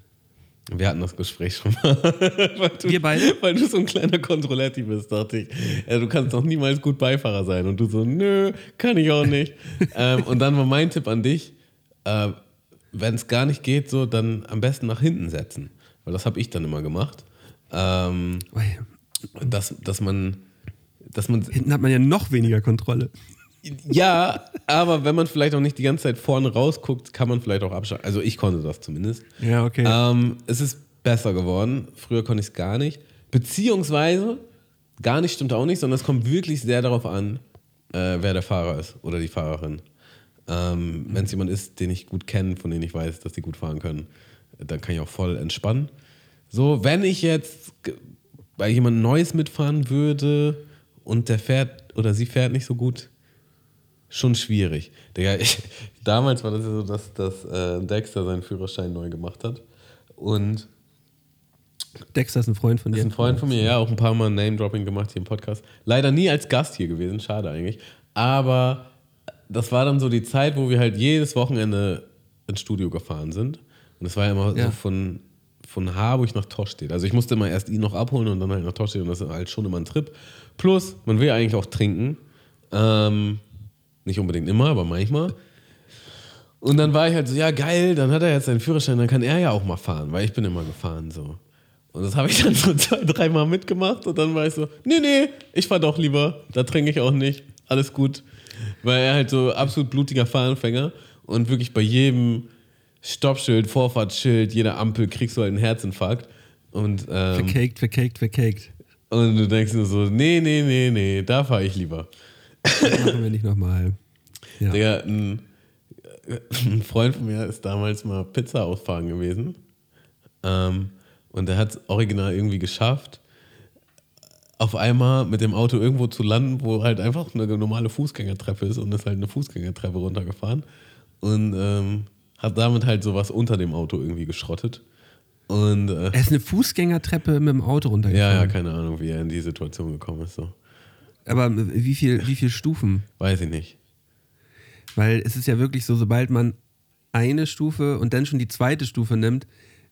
Wir hatten das Gespräch schon mal. weil du, Wir beide? Weil du so ein kleiner Kontrolletti bist, dachte ich. Ja, du kannst doch niemals gut Beifahrer sein. Und du so, nö, kann ich auch nicht. ähm, und dann war mein Tipp an dich, äh, wenn es gar nicht geht, so dann am besten nach hinten setzen. Weil das habe ich dann immer gemacht. Ähm, Ui, dass, dass man, dass man Hinten hat man ja noch weniger Kontrolle. Ja, aber wenn man vielleicht auch nicht die ganze Zeit vorne rausguckt, kann man vielleicht auch abschalten. Also ich konnte das zumindest. Ja, okay. Ähm, es ist besser geworden. Früher konnte ich es gar nicht. Beziehungsweise, gar nicht stimmt auch nicht, sondern es kommt wirklich sehr darauf an, äh, wer der Fahrer ist oder die Fahrerin. Ähm, Wenn es jemand ist, den ich gut kenne, von dem ich weiß, dass die gut fahren können, dann kann ich auch voll entspannen. So, wenn ich jetzt bei jemand Neues mitfahren würde und der fährt oder sie fährt nicht so gut, schon schwierig. Digga, ich, damals war das ja so, dass, dass äh, Dexter seinen Führerschein neu gemacht hat. Und Dexter ist ein Freund von dir. ist ein Freund von mir, ja, auch ein paar Mal Name-Dropping gemacht hier im Podcast. Leider nie als Gast hier gewesen, schade eigentlich. Aber das war dann so die Zeit, wo wir halt jedes Wochenende ins Studio gefahren sind. Und das war ja immer Ja. so von, von Harburg nach Toschstedt. Also ich musste immer erst ihn noch abholen und dann halt nach Toschstedt und das ist halt schon immer ein Trip. Plus, man will eigentlich auch trinken. Ähm, nicht unbedingt immer, aber manchmal. Und dann war ich halt so, ja geil, dann hat er jetzt seinen Führerschein, dann kann er ja auch mal fahren, weil ich bin immer gefahren so. Und das habe ich dann so zwei, dreimal mitgemacht und dann war ich so, nee, nee, ich fahr doch lieber, da trinke ich auch nicht, alles gut. Weil er halt so absolut blutiger Fahranfänger und wirklich bei jedem Stoppschild, Vorfahrtsschild, jeder Ampel kriegst du halt einen Herzinfarkt. Und, ähm, Vercaked, vercaked, vercaked. Und du denkst nur so, nee, nee, nee, nee, da fahre ich lieber. Das machen wir nicht nochmal. Ja. Digga, ein, ein Freund von mir ist damals mal Pizza ausfahren gewesen. Ähm, und der hat es original irgendwie geschafft, auf einmal mit dem Auto irgendwo zu landen, wo halt einfach eine normale Fußgängertreppe ist und ist halt eine Fußgängertreppe runtergefahren. Und ähm, hat damit halt sowas unter dem Auto irgendwie geschrottet. Und äh, Er ist eine Fußgängertreppe mit dem Auto ja, runtergefahren. ja, keine Ahnung, wie er in die Situation gekommen ist. So. Aber wie viel, wie viel Stufen? Weiß ich nicht. Weil es ist ja wirklich so, sobald man eine Stufe und dann schon die zweite Stufe nimmt,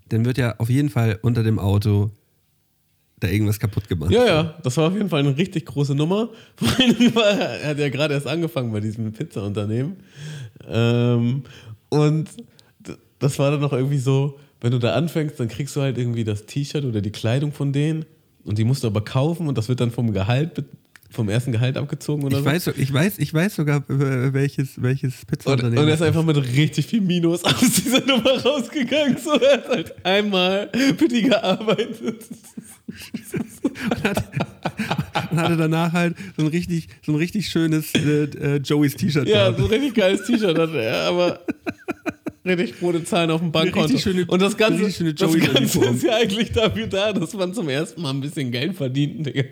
dann wird ja auf jeden Fall unter dem Auto da irgendwas kaputt gemacht. Ja, ja, das war auf jeden Fall eine richtig große Nummer. Vor allem war, er hat ja gerade erst angefangen bei diesem Pizza-Unternehmen. Ähm, und das war dann noch irgendwie so, wenn du da anfängst, dann kriegst du halt irgendwie das T-Shirt oder die Kleidung von denen und die musst du aber kaufen und das wird dann vom Gehalt, vom ersten Gehalt abgezogen oder Ich so. weiß, ich, weiß, ich weiß sogar, welches, welches Und, Pizzaunternehmen. und er ist einfach mit richtig viel Minus aus dieser Nummer rausgegangen. So, er hat halt einmal für die gearbeitet. und hatte danach halt so ein richtig, so ein richtig schönes äh, äh, Joeys T-Shirt. Ja, so ein richtig geiles T-Shirt hatte er, aber richtig rote Zahlen auf dem Bankkonto. schöne- und das Ganze, das Ganze ist ja eigentlich dafür da, dass man zum ersten Mal ein bisschen Geld verdient, Digga.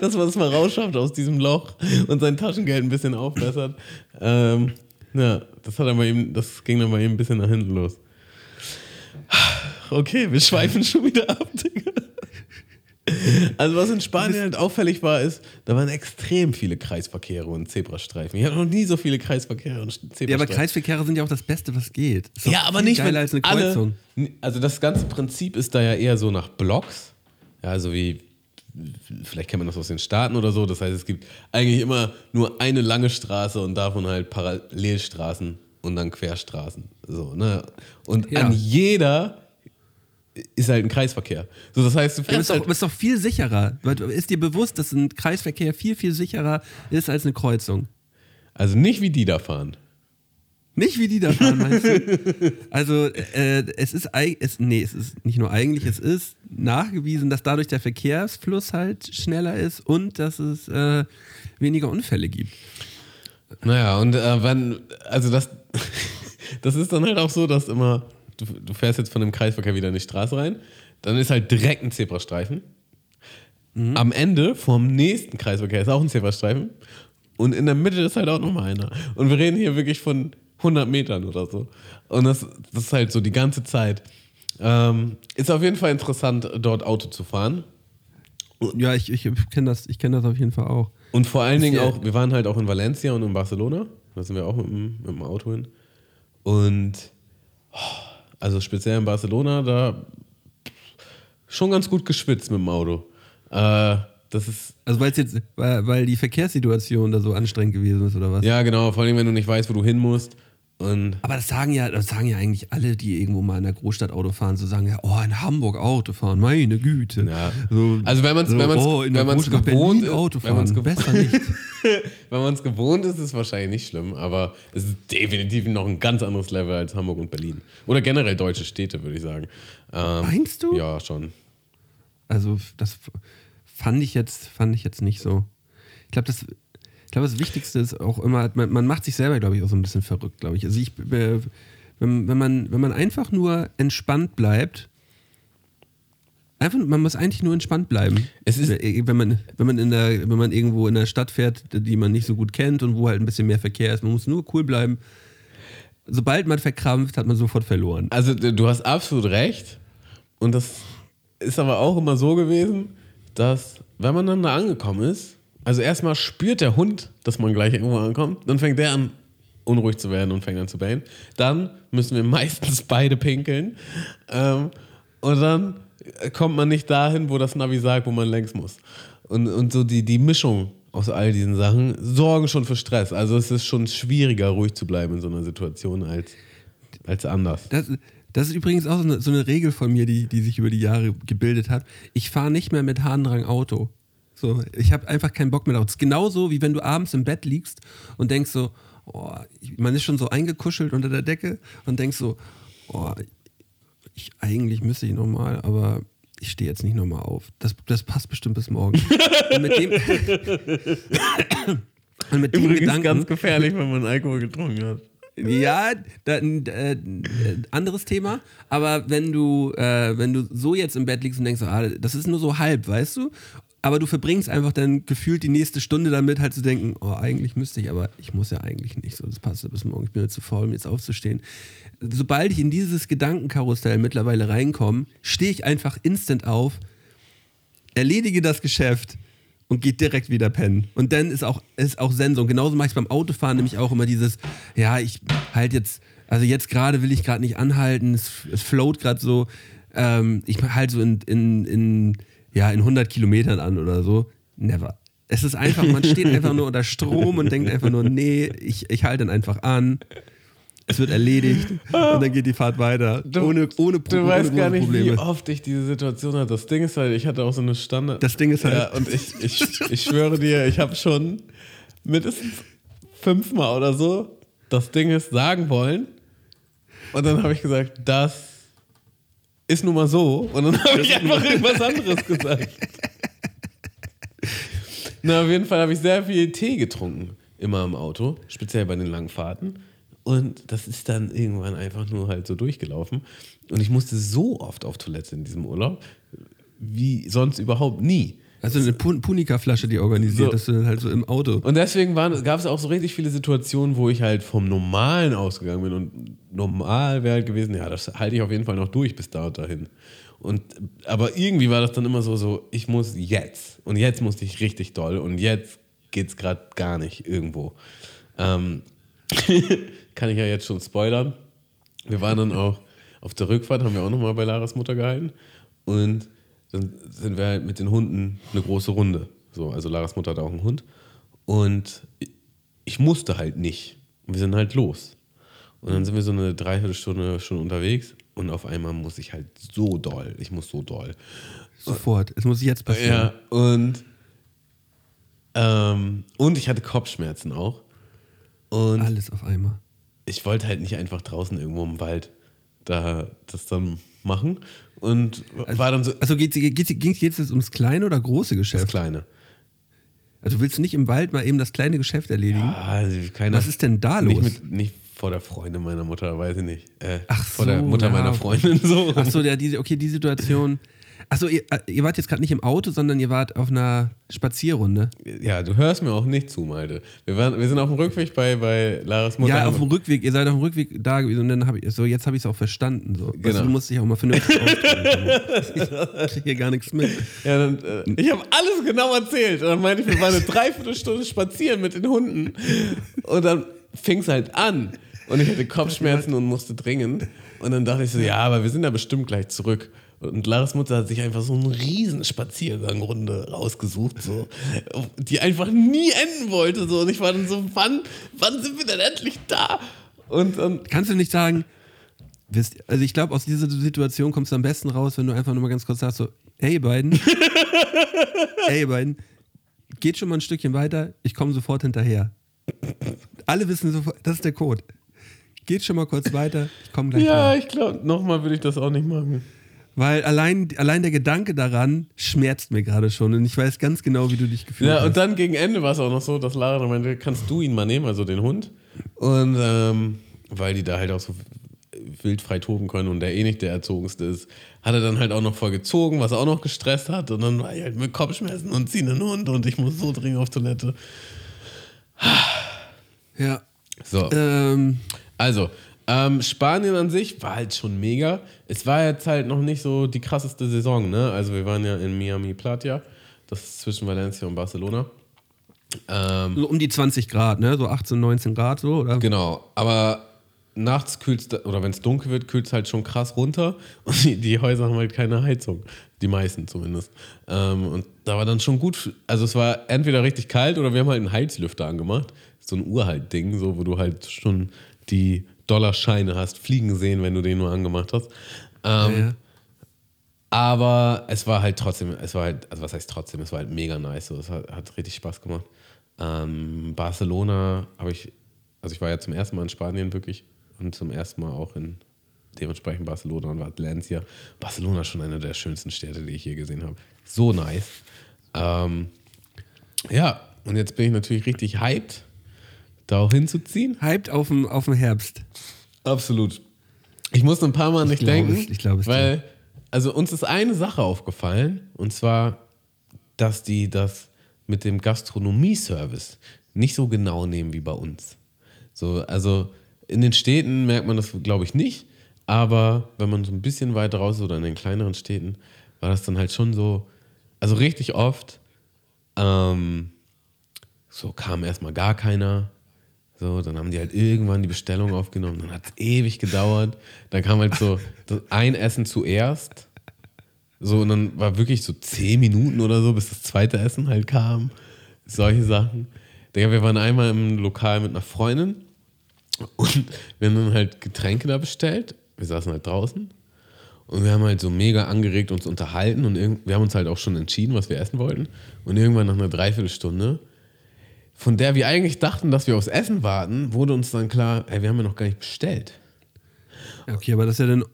Dass man es mal rausschafft aus diesem Loch und sein Taschengeld ein bisschen aufbessert. Ähm, ja, das, hat aber eben, das ging dann mal eben ein bisschen nach hinten los. Okay, wir schweifen schon wieder ab, Digga. Also was in Spanien halt auffällig war, ist, da waren extrem viele Kreisverkehre und Zebrastreifen. Ich hatte noch nie so viele Kreisverkehre und Zebrastreifen. ja, aber Kreisverkehre sind ja auch das Beste, was geht. Ja, aber nicht geiler als eine alle- Kreuzung. Also das ganze Prinzip ist da ja eher so nach Blocks. Ja, also wie, vielleicht kennt man das aus den Staaten oder so. Das heißt, es gibt eigentlich immer nur eine lange Straße und davon halt Parallelstraßen und dann Querstraßen. So, ne? Und Ja. an jeder ist halt ein Kreisverkehr. So, das heißt, du Ja, fährst ist, doch, ist doch viel sicherer. Ist dir bewusst, dass ein Kreisverkehr viel, viel sicherer ist als eine Kreuzung? also nicht wie die da fahren. Nicht wie die da fahren, meinst du? Also, äh, es ist es, nee, es ist nicht nur eigentlich, es ist nachgewiesen, dass dadurch der Verkehrsfluss halt schneller ist und dass es äh, weniger Unfälle gibt. Naja, und äh, wenn, also das, das ist dann halt auch so, dass immer, du, du fährst jetzt von dem Kreisverkehr wieder in die Straße rein, dann ist halt direkt ein Zebrastreifen. Am Ende vom nächsten Kreisverkehr ist auch ein Zebrastreifen. Und in der Mitte ist halt auch nochmal einer. Und wir reden hier wirklich von 100 Metern oder so. Und das, das ist halt so die ganze Zeit. Ähm, ist auf jeden Fall interessant, dort Auto zu fahren. Ja, ich, ich kenne das, ich kenn das auf jeden Fall auch. Und vor allen Dingen auch, wir waren halt auch in Valencia und in Barcelona. Da sind wir auch mit dem, mit dem Auto hin. Und oh, also speziell in Barcelona, da schon ganz gut geschwitzt mit dem Auto. Äh, das ist, Also weil jetzt, weil, weil die Verkehrssituation da so anstrengend gewesen ist oder was? ja genau, vor allem wenn du nicht weißt, wo du hin musst. Und Aber das sagen ja, das sagen ja eigentlich alle, die irgendwo mal in der Großstadt Auto fahren, so sagen ja, oh, in Hamburg Auto fahren, meine Güte. Ja. So, Also wenn man's- so, wenn man's- oh, wenn man's gewohnt ist- Auto wenn man's fahren, gew- besser nicht. wenn man es gewohnt ist, ist es wahrscheinlich nicht schlimm, aber es ist definitiv noch ein ganz anderes Level als Hamburg und Berlin. Oder generell deutsche Städte, würde ich sagen. Ähm, Meinst du? Ja, schon. Also das fand ich jetzt, fand ich jetzt nicht so. Ich glaube, das, ich glaube, das Wichtigste ist auch immer, man, man macht sich selber, glaube ich, auch so ein bisschen verrückt, glaube ich. Also ich, äh, wenn, wenn man, wenn man einfach nur entspannt bleibt, einfach, man muss eigentlich nur entspannt bleiben. Es ist- wenn man, wenn man in der, wenn man irgendwo in der Stadt fährt, die man nicht so gut kennt und wo halt ein bisschen mehr Verkehr ist, man muss nur cool bleiben. Sobald man verkrampft, hat man sofort verloren. Also du hast absolut recht. Und das ist aber auch immer so gewesen, dass wenn man dann da angekommen ist, also erstmal spürt der Hund, dass man gleich irgendwo ankommt, dann fängt der an unruhig zu werden und fängt an zu bellen. Dann müssen wir meistens beide pinkeln. Ähm, und dann kommt man nicht dahin, wo das Navi sagt, wo man längs muss. Und, und so die, die Mischung aus all diesen Sachen sorgen schon für Stress. Also es ist schon schwieriger, ruhig zu bleiben in so einer Situation als, als anders. Das, das ist übrigens auch so eine, so eine Regel von mir, die, die sich über die Jahre gebildet hat. Ich fahre nicht mehr mit Harndrang Auto. So, ich habe einfach keinen Bock mehr drauf. Das ist genauso, wie wenn du abends im Bett liegst und denkst so, oh, man ist schon so eingekuschelt unter der Decke und denkst so, oh, ich, eigentlich müsste ich nochmal, aber ich stehe jetzt nicht nochmal auf. Das, das passt bestimmt bis morgen. und mit dem, und mit dem Gedanken, gefährlich, wenn man Alkohol getrunken hat. ja, da, äh, anderes Thema. Aber wenn du, äh, wenn du so jetzt im Bett liegst und denkst, ah, das ist nur so halb, weißt du? Aber du verbringst einfach dann gefühlt die nächste Stunde damit, halt zu denken, oh, eigentlich müsste ich, aber ich muss ja eigentlich nicht so. Das passt ja bis morgen. Ich bin jetzt zu faul, um jetzt aufzustehen. Sobald ich in dieses Gedankenkarussell mittlerweile reinkomme, stehe ich einfach instant auf, erledige das Geschäft und geht direkt wieder pennen. Und dann ist auch, ist auch Sensung. Genauso mache ich es beim Autofahren nämlich auch immer dieses, ja, ich halt jetzt, also jetzt gerade will ich gerade nicht anhalten, es, es float gerade so, ähm, ich halt so in, in, in, ja, in 100 Kilometern an oder so. Never. Es ist einfach, man steht einfach nur unter Strom und denkt einfach nur, nee, ich, ich halte dann einfach an. Es wird erledigt und dann geht die Fahrt weiter. ohne, ohne, Pro- Du weißt gar nicht, Probleme. wie oft ich diese Situation hatte. Das Ding ist halt, ich hatte auch so eine Standard. Das Ding ist halt- Ja, und ich, ich, ich schwöre dir, ich habe schon mindestens fünfmal oder so das Ding ist sagen wollen. Und dann habe ich gesagt, das ist nun mal so. Und dann habe ich einfach irgendwas anderes gesagt. Na, auf jeden Fall habe ich sehr viel Tee getrunken, immer im Auto, speziell bei den langen Fahrten. Und das ist dann irgendwann einfach nur halt so durchgelaufen. Und ich musste so oft auf Toilette in diesem Urlaub, wie sonst überhaupt nie. Also eine Pu- Punika-Flasche, die organisiert, So. dass du dann halt so im Auto. Und deswegen gab es auch so richtig viele Situationen, wo ich halt vom Normalen ausgegangen bin. Und normal wäre halt gewesen, ja, das halte ich auf jeden Fall noch durch bis da und dahin. Und, aber irgendwie war das dann immer so, so, ich muss jetzt. Und jetzt musste ich richtig doll. Und jetzt geht es gerade gar nicht irgendwo. Ähm, kann ich ja jetzt schon spoilern. Wir waren dann auch auf der Rückfahrt, haben wir auch nochmal bei Laras Mutter gehalten. Und dann sind wir halt mit den Hunden eine große Runde. So, also Laras Mutter hat auch einen Hund. Und ich musste halt nicht. Und wir sind halt los. Und dann sind wir so eine Dreiviertelstunde schon unterwegs. Und auf einmal muss ich halt so doll. Ich muss so doll. Sofort. Es muss jetzt passieren. Ja, und, ähm, und ich hatte Kopfschmerzen auch. Und Alles auf einmal. ich wollte halt nicht einfach draußen irgendwo im Wald da das dann machen. Und war dann so Also geht es geht, geht's jetzt ums kleine oder große das Geschäft? Kleine. Also willst du nicht im Wald mal eben das kleine Geschäft erledigen? Ah, also keiner, Was ist denn da nicht, los? mit, nicht vor der Freundin meiner Mutter, weiß ich nicht. Äh, Ach vor der so, Mutter ja. meiner Freundin so. Ach so, der, diese, okay, die Situation. Achso, ihr, äh, ihr wart jetzt gerade nicht im Auto, sondern ihr wart auf einer Spazierrunde. Ja, du hörst mir auch nicht zu, Malte. Wir, waren, wir sind auf dem Rückweg bei, bei Laras Mutter. Ja, auf dem Rückweg, ihr seid auf dem Rückweg da gewesen und dann habe ich, so, jetzt habe ich es auch verstanden. So. Weißt Genau. du, du musst dich auch mal vernünftig ausdrücken. Ich krieg hier gar nichts mit. Ja, dann, äh, ich habe alles genau erzählt. Und dann meinte ich, wir waren eine Dreiviertelstunde spazieren mit den Hunden. Und dann fing es halt an. Und ich hatte Kopfschmerzen und musste dringend. Und dann dachte ich so, ja, aber wir sind ja bestimmt gleich zurück. Und Laras Mutter hat sich einfach so eine riesen Spaziergangrunde rausgesucht, so, die einfach nie enden wollte. So. Und ich war dann so, wann, wann sind wir denn endlich da? Und, und Kannst du nicht sagen, also ich glaube, aus dieser Situation kommst du am besten raus, wenn du einfach nur mal ganz kurz sagst, so, hey beiden, hey beiden, geht schon mal ein Stückchen weiter, ich komme sofort hinterher. Alle wissen sofort, das ist der Code. Geht schon mal kurz weiter, ich komme gleich ja, nach. ich glaube, nochmal würde ich das auch nicht machen. Weil allein, allein der Gedanke daran schmerzt mir gerade schon und ich weiß ganz genau, wie du dich gefühlt Ja, hast. und dann gegen Ende war es auch noch so, dass Lara dann meinte, kannst du ihn mal nehmen, also den Hund. Und ähm, weil die da halt auch so wildfrei toben können und der eh nicht der Erzogenste ist, hat er dann halt auch noch voll gezogen, was auch noch gestresst hat. Und dann war ich halt mit Kopfschmerzen und ziehen einen Hund und ich muss so dringend auf Toilette. ja. So, Ähm, also, ähm, Spanien an sich war halt schon mega. Es war jetzt halt noch nicht so die krasseste Saison, ne? Also wir waren ja in Miami Platia, das ist zwischen Valencia und Barcelona. Ähm, so um die 20 Grad, ne? So 18, 19 Grad so, oder? Genau, aber nachts kühlt es, oder wenn es dunkel wird, kühlt es halt schon krass runter und die, die Häuser haben halt keine Heizung. Die meisten zumindest. Ähm, und da war dann schon gut, also es war entweder richtig kalt oder wir haben halt einen Heizlüfter angemacht. So ein Urhalt-Ding, so, wo du halt schon die Dollarscheine hast fliegen sehen, wenn du den nur angemacht hast. Ähm, Ja. aber es war halt trotzdem, es war halt, also was heißt trotzdem, es war halt mega nice. So. Es hat, hat richtig Spaß gemacht. Ähm, Barcelona habe ich, also ich war ja zum ersten Mal in Spanien wirklich und zum ersten Mal auch in dementsprechend Barcelona und Valencia. Barcelona ist schon eine der schönsten Städte, die ich je gesehen habe. So nice. Ähm, ja, und jetzt bin ich natürlich richtig hyped, da auch hinzuziehen. Hyped auf dem, auf dem Herbst. Absolut. Ich musste ein paar Mal nicht glaube denken, es, ich glaube es weil also uns ist eine Sache aufgefallen und zwar, dass die das mit dem Gastronomieservice nicht so genau nehmen wie bei uns. So, also in den Städten merkt man das, glaube ich, nicht, aber wenn man so ein bisschen weiter raus ist oder in den kleineren Städten, war das dann halt schon so, also richtig oft, ähm, so kam erstmal gar keiner. So, dann haben die halt irgendwann die Bestellung aufgenommen. Dann hat es ewig gedauert. Dann kam halt so ein Essen zuerst. So, und dann war wirklich so zehn Minuten oder so, bis das zweite Essen halt kam. Solche Sachen. Digga, wir waren einmal im Lokal mit einer Freundin und wir haben dann halt Getränke da bestellt. Wir saßen halt draußen und wir haben halt so mega angeregt uns unterhalten und wir haben uns halt auch schon entschieden, was wir essen wollten. Und irgendwann nach einer Dreiviertelstunde von der wir eigentlich dachten, dass wir aufs Essen warten, wurde uns dann klar, ey, wir haben ja noch gar nicht bestellt. Okay, aber das ist ja dann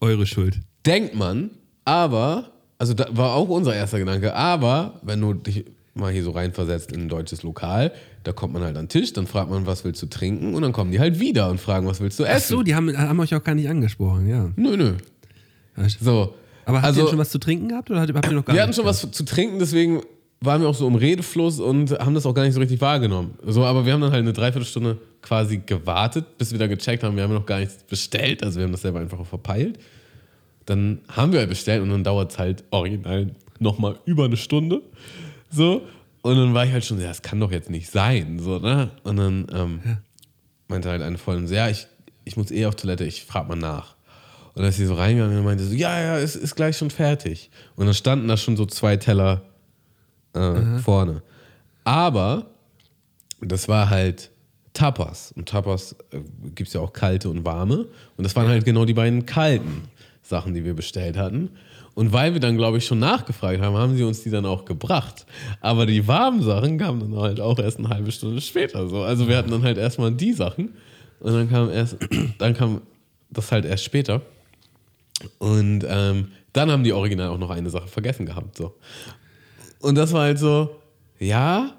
eure Schuld. Denkt man, aber, also da war auch unser erster Gedanke, aber wenn du dich mal hier so reinversetzt in ein deutsches Lokal, da kommt man halt an den Tisch, dann fragt man, was willst du trinken und dann kommen die halt wieder und fragen, was willst du Ach essen. so, die haben, haben euch auch gar nicht angesprochen, ja. Nö, nö. So. Aber habt also, ihr schon was zu trinken gehabt oder habt ihr noch gar Wir hatten schon was zu trinken, deswegen waren wir auch so im Redefluss und haben das auch gar nicht so richtig wahrgenommen. So, aber wir haben dann halt eine Dreiviertelstunde quasi gewartet, bis wir dann gecheckt haben, wir haben noch gar nichts bestellt. Also wir haben das selber einfach verpeilt. Dann haben wir halt bestellt und dann dauert es halt original nochmal über eine Stunde. So. Und dann war ich halt schon, ja, das kann doch jetzt nicht sein. So, ne? Und dann ähm, meinte halt eine Freundin, so, ja, ich, ich muss eh auf Toilette, ich frag mal nach. Und dann ist sie so reingegangen und meinte so, ja, ja, es ist gleich schon fertig. Und dann standen da schon so zwei Teller äh, vorne. Aber das war halt Tapas. Und Tapas äh, gibt es ja auch kalte und warme. Und das waren halt genau die beiden kalten Sachen, die wir bestellt hatten. Und weil wir dann, glaube ich, schon nachgefragt haben, haben sie uns die dann auch gebracht. Aber die warmen Sachen kamen dann halt auch erst eine halbe Stunde später. So. Also wir hatten dann halt erstmal die Sachen. Und dann kam erst, dann kam das halt erst später. Und ähm, dann haben die original auch noch eine Sache vergessen gehabt. So. Und das war halt so, ja,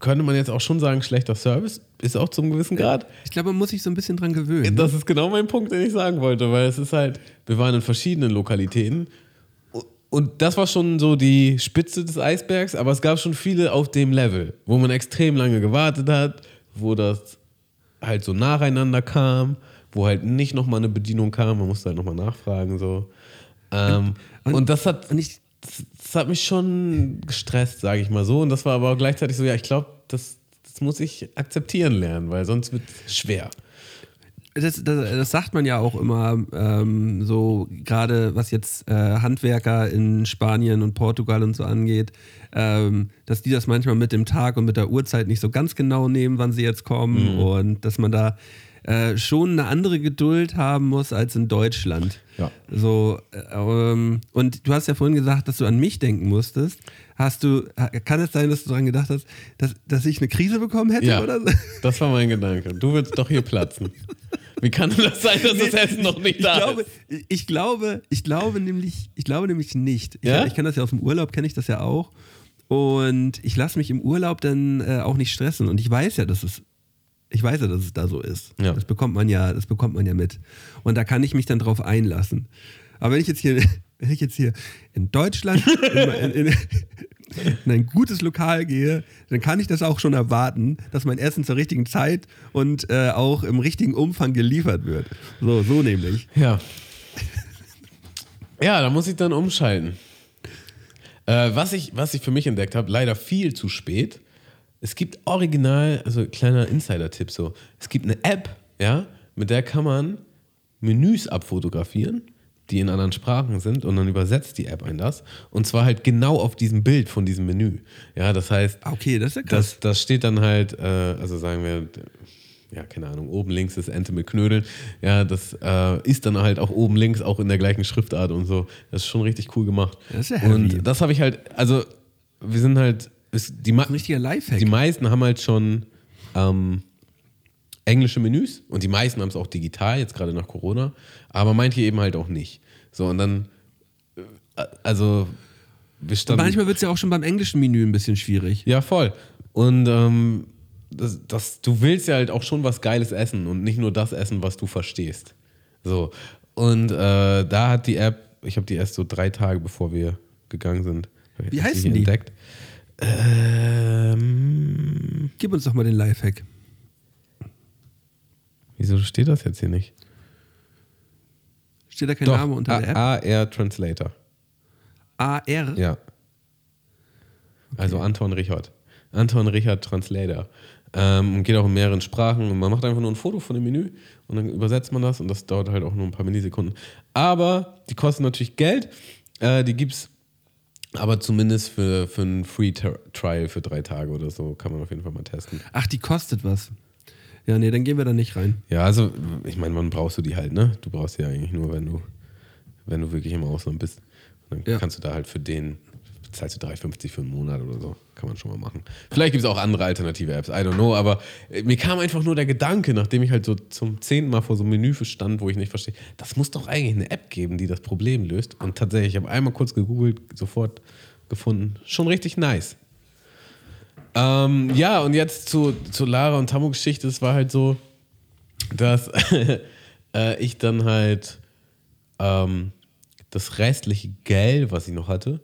könnte man jetzt auch schon sagen, schlechter Service, ist auch zum gewissen Grad. Ich glaube, man muss sich so ein bisschen dran gewöhnen. Das ist genau mein Punkt, den ich sagen wollte, weil es ist halt, wir waren in verschiedenen Lokalitäten und das war schon so die Spitze des Eisbergs, aber es gab schon viele auf dem Level, wo man extrem lange gewartet hat, wo das halt so nacheinander kam, wo halt nicht nochmal eine Bedienung kam, man musste halt nochmal nachfragen, so. Ähm, und, und- das hat, und ich- das, hat mich schon gestresst, sage ich mal so. Und das war aber auch gleichzeitig so, ja, ich glaube, das, das muss ich akzeptieren lernen, weil sonst wird es schwer. das, das, das sagt man ja auch immer, ähm, so gerade was jetzt äh, Handwerker in Spanien und Portugal und so angeht, ähm, dass die das manchmal mit dem Tag und mit der Uhrzeit nicht so ganz genau nehmen, wann sie jetzt kommen und dass man da äh, schon eine andere Geduld haben muss als in Deutschland. Ja. So, äh, ähm, und du hast ja vorhin gesagt, dass du an mich denken musstest. Hast du, ha- kann es sein, dass du daran gedacht hast, dass, dass ich eine Krise bekommen hätte Ja, oder so? das war mein Gedanke. Du willst doch hier platzen. Wie kann das sein, dass das Essen noch nicht ich da glaube, ist? Ich glaube, ich glaube nämlich, ich glaube nämlich nicht. Ich, Ja? ich kenne das ja aus dem Urlaub, kenne ich das ja auch. Und ich lasse mich im Urlaub dann äh, auch nicht stressen. Und ich weiß ja, dass es, ich weiß ja, dass es da so ist. Ja. Das bekommt man ja, das bekommt man ja mit. Und da kann ich mich dann drauf einlassen. Aber wenn ich jetzt hier, wenn ich jetzt hier in Deutschland in, in, in, in ein gutes Lokal gehe, dann kann ich das auch schon erwarten, dass mein Essen zur richtigen Zeit und äh, auch im richtigen Umfang geliefert wird. So, so nämlich. Ja. Ja, da muss ich dann umschalten. Äh, was, ich, was ich für mich entdeckt habe, leider viel zu spät. Es gibt original, also kleiner Insider-Tipp so, es gibt eine App, ja, mit der kann man Menüs abfotografieren, die in anderen Sprachen sind und dann übersetzt die App ein das. Und zwar halt genau auf diesem Bild von diesem Menü. Ja, das heißt, Ah, Okay, das ist ja krass. das, das steht dann halt, äh, also sagen wir, ja, keine Ahnung, oben links ist Ente mit Knödeln. Ja, das äh, ist dann halt auch oben links, auch in der gleichen Schriftart und so. Das ist schon richtig cool gemacht. Das ist ja heavy. Und das habe ich halt, also wir sind halt, ist, die, ein richtiger Lifehack. die meisten haben halt schon ähm, englische Menüs und die meisten haben es auch digital, jetzt gerade nach Corona, aber manche eben halt auch nicht. So, und dann, äh, also, wir Und standen. manchmal wird es ja auch schon beim englischen Menü ein bisschen schwierig. Ja, voll. Und ähm, das, das, du willst ja halt auch schon was Geiles essen und nicht nur das essen, was du verstehst. So. Und äh, da hat die App, ich habe die erst so drei Tage bevor wir gegangen sind. Wie heißen die? Entdeckt. Ähm, Gib uns doch mal den Lifehack. wieso steht das jetzt hier nicht? Steht da kein Doch, Name unter der App? AR Translator. AR? Ja. Also Anton Richard. Anton Richard Translator. Ähm, und geht auch in mehreren Sprachen und man macht einfach nur ein Foto von dem Menü und dann übersetzt man das und das dauert halt auch nur ein paar Millisekunden. Aber die kosten natürlich Geld. Äh, die gibt's aber zumindest für, für einen Free Tri- Trial für drei Tage oder so kann man auf jeden Fall mal testen. Ach, die kostet was. Ja, nee, dann gehen wir da nicht rein. Ja, also ich meine, wann brauchst du die halt, ne? Du brauchst die ja eigentlich nur, wenn du, wenn du wirklich im Ausland bist. Und dann Ja. kannst du da halt für den, zahlst du 3,50 für einen Monat oder so. Kann man schon mal machen. Vielleicht gibt es auch andere alternative Apps, I don't know, aber äh, mir kam einfach nur der Gedanke, nachdem ich halt so zum zehnten Mal vor so einem Menü stand, wo ich nicht verstehe, das muss doch eigentlich eine App geben, die das Problem löst. Und tatsächlich, ich habe einmal kurz gegoogelt, sofort gefunden. Schon richtig nice. Ähm, ja, und jetzt zu, zu Lara und Tammo Geschichte. Es war halt so, dass äh, ich dann halt ähm, das restliche Geld, was ich noch hatte,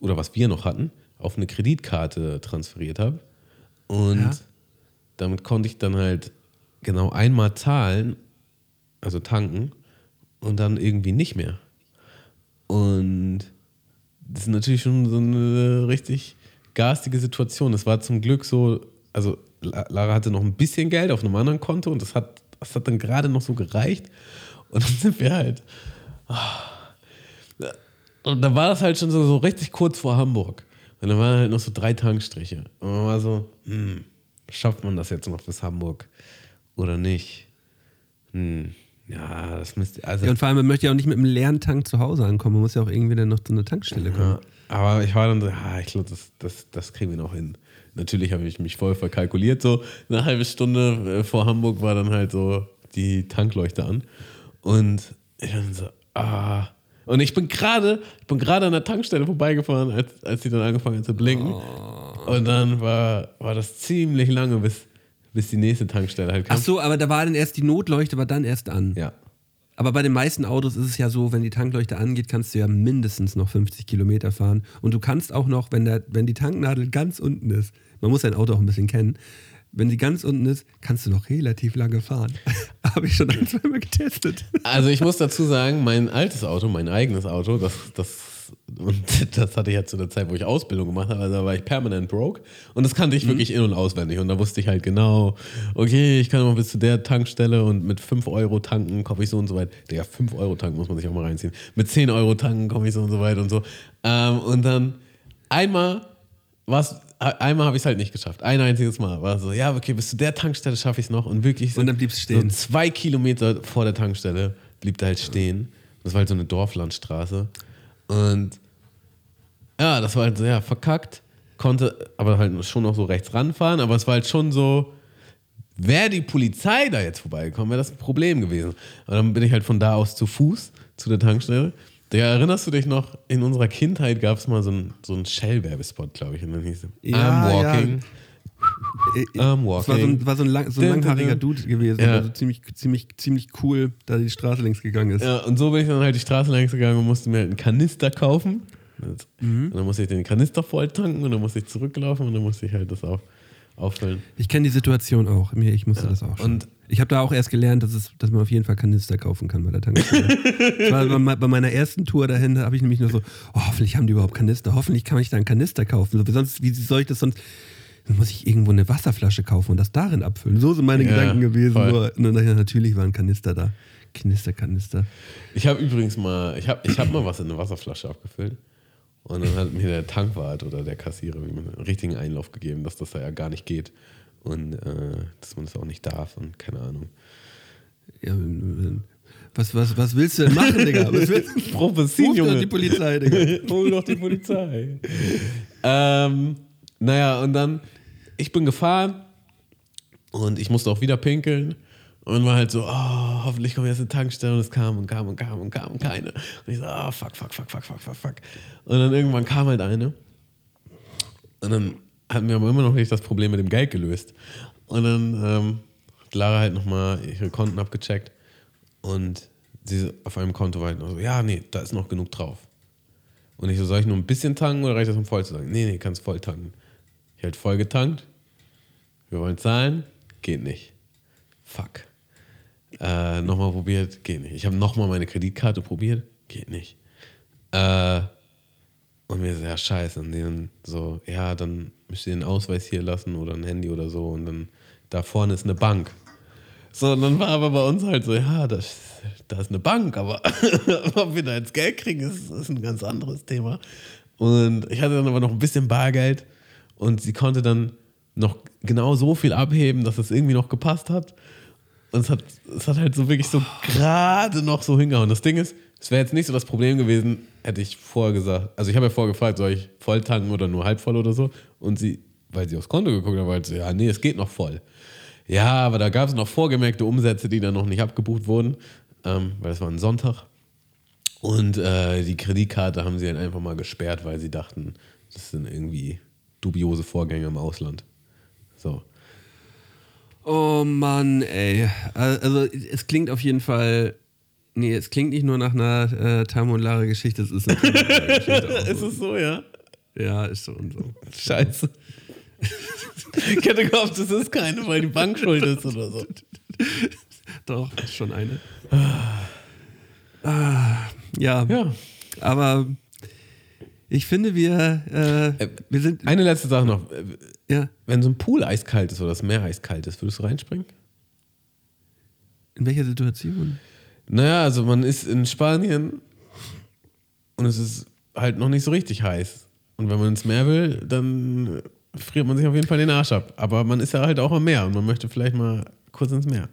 oder was wir noch hatten, auf eine Kreditkarte transferiert habe. Und Ja. damit konnte ich dann halt genau einmal zahlen, also tanken, und dann irgendwie nicht mehr. Und das ist natürlich schon so eine richtig garstige Situation. Es war zum Glück so, also La- Lara hatte noch ein bisschen Geld auf einem anderen Konto und das hat, das hat dann gerade noch so gereicht. Und dann sind wir halt. Und da war das halt schon so, so richtig kurz vor Hamburg. Und dann waren halt noch so drei Tankstriche. Und man war so, hm, schafft man das jetzt noch bis Hamburg oder nicht? Hm, ja, das müsste. Also, Ja, und vor allem, man möchte ja auch nicht mit einem leeren Tank zu Hause ankommen. Man muss ja auch irgendwie dann noch zu einer Tankstelle kommen. Ja, aber ich war dann so, ja, ich glaube, das, das, das kriegen wir noch hin. Natürlich habe ich mich voll verkalkuliert. So eine halbe Stunde äh, vor Hamburg war dann halt so die Tankleuchte an. Und ich dann so, ah. Und ich bin gerade, ich bin gerade an der Tankstelle vorbeigefahren, als, als die dann angefangen hat zu blinken. Und dann war, war das ziemlich lange, bis, bis die nächste Tankstelle halt kam. Ach so, aber da war dann erst die Notleuchte, war dann erst an. Ja. Aber bei den meisten Autos ist es ja so, wenn die Tankleuchte angeht, kannst du ja mindestens noch 50 Kilometer fahren. Und du kannst auch noch, wenn, der, wenn die Tanknadel ganz unten ist, man muss dein Auto auch ein bisschen kennen, wenn sie ganz unten ist, kannst du noch relativ lange fahren. Habe ich schon ein, zweimal getestet. Also ich muss dazu sagen, mein altes Auto, mein eigenes Auto, das, das, und das hatte ich ja zu der Zeit, wo ich Ausbildung gemacht habe, also da war ich permanent broke. Und das kannte ich Mhm. wirklich in- und auswendig. Und da wusste ich halt genau, okay, ich kann mal bis zu der Tankstelle und mit 5 Euro tanken komme ich so und so weit. Digga, 5 Euro tanken muss man sich auch mal reinziehen. Mit 10 Euro tanken komme ich so und so weit und so. Ähm, und dann einmal was einmal habe ich es halt nicht geschafft. Ein einziges Mal war so, ja, okay, bis zu der Tankstelle schaffe ich es noch und wirklich so, Und dann blieb's stehen. so zwei Kilometer vor der Tankstelle blieb der halt stehen. Das war halt so eine Dorflandstraße und ja, das war halt so, ja, verkackt, konnte aber halt schon noch so rechts ranfahren, aber es war halt schon so, wäre die Polizei da jetzt vorbeigekommen, wäre das ein Problem gewesen. Und dann bin ich halt von da aus zu Fuß zu der Tankstelle. Da erinnerst du dich noch, in unserer Kindheit gab es mal so einen so Shell-Werbespot, glaube ich. Und dann hieß es, Ja, I'm walking. Äh, I'm Das war so ein, war so ein, lang, so ein langhaariger. Dude gewesen, Ja. der so ziemlich, ziemlich, ziemlich cool da die Straße längs gegangen ist. Ja, und so bin ich dann halt die Straße längs gegangen und musste mir halt einen Kanister kaufen. Und dann musste ich den Kanister voll tanken und dann musste ich zurücklaufen und dann musste ich halt das auch auffüllen. Ich kenne die Situation auch. Mir, ich musste das auch. Schon. Und- ich habe da auch erst gelernt, dass, es, dass man auf jeden Fall Kanister kaufen kann bei der Tankstelle. bei, bei meiner ersten Tour dahin, da habe ich nämlich nur so, oh, hoffentlich haben die überhaupt Kanister. Hoffentlich kann ich da einen Kanister kaufen. Sonst, wie soll ich das sonst? Dann muss ich irgendwo eine Wasserflasche kaufen und das darin abfüllen. So sind meine Ja, Gedanken gewesen. voll. Nur, ich, natürlich war ein Kanister da. Kanister, Kanister. Ich habe übrigens mal, ich habe ich hab mal was in eine Wasserflasche abgefüllt. Und dann hat mir der Tankwart oder der Kassierer einen richtigen Einlauf gegeben, dass das da ja gar nicht geht. Und äh, dass man das auch nicht darf und keine Ahnung. Ja, was, was, was willst du denn machen, Digga? Was willst du? Ruf Benzin, Ruf doch Junge. die Polizei, Digga. Hol doch die Polizei. ähm, naja, und dann, ich bin gefahren und ich musste auch wieder pinkeln. Und war halt so, oh, hoffentlich kommt jetzt eine Tankstelle. Und es kam und kam und kam und kam und keine. Und ich so, oh, fuck, fuck, fuck, fuck, fuck, fuck, fuck. Und dann irgendwann kam halt eine. Und dann hatten wir aber immer noch nicht das Problem mit dem Geld gelöst. Und dann ähm, hat Lara halt nochmal ihre Konten abgecheckt. Und sie auf einem Konto war halt noch so, ja, nee, da ist noch genug drauf. Und ich so, soll ich nur ein bisschen tanken oder reicht das, um voll zu tanken? Nee, nee, kannst voll tanken. Ich halt voll getankt. Wir wollen zahlen. Geht nicht. Fuck. Äh, nochmal probiert. Geht nicht. Ich habe nochmal meine Kreditkarte probiert. Geht nicht. Äh, und wir so, ja, scheiße. Und dann so, ja, dann müsst ihr den Ausweis hier lassen oder ein Handy oder so. Und dann da vorne ist eine Bank. So, und dann war aber bei uns halt so, ja, das, da ist eine Bank, aber ob wir da jetzt Geld kriegen, ist, ist ein ganz anderes Thema. Und ich hatte dann aber noch ein bisschen Bargeld und sie konnte dann noch genau so viel abheben, dass es irgendwie noch gepasst hat. Und es hat, es hat halt so wirklich so gerade noch so hingehauen. Das Ding ist, es wäre jetzt nicht so das Problem gewesen, hätte ich vorher gesagt, also ich habe ja vorher gefragt, soll ich voll tanken oder nur halb voll oder so? Und sie, weil sie aufs Konto geguckt hat, war halt ja, nee, es geht noch voll. Ja, aber da gab es noch vorgemerkte Umsätze, die dann noch nicht abgebucht wurden, ähm, weil es war ein Sonntag. Und äh, die Kreditkarte haben sie halt einfach mal gesperrt, weil sie dachten, das sind irgendwie dubiose Vorgänge im Ausland. So. Oh Mann, ey. Also es klingt auf jeden Fall. Nee, es klingt nicht nur nach einer äh, Tamo und Lara Geschichte, es ist eine Tamo und Lara Geschichte auch Ist so. es so, ja? Ja, ist so und so. Scheiße. ich hätte gehofft, es ist keine, weil die Bank schuld ist oder so. Doch, ist schon eine. Ah, ja, Ja. aber ich finde, wir, äh, wir sind. Eine letzte Sache noch. Ja, Wenn so ein Pool eiskalt ist oder das Meer eiskalt ist, würdest du reinspringen? in welcher Situation? Naja, also man ist in Spanien und es ist halt noch nicht so richtig heiß. Und wenn man ins Meer will, dann friert man sich auf jeden Fall den Arsch ab. Aber man ist ja halt auch am Meer und man möchte vielleicht mal kurz ins Meer.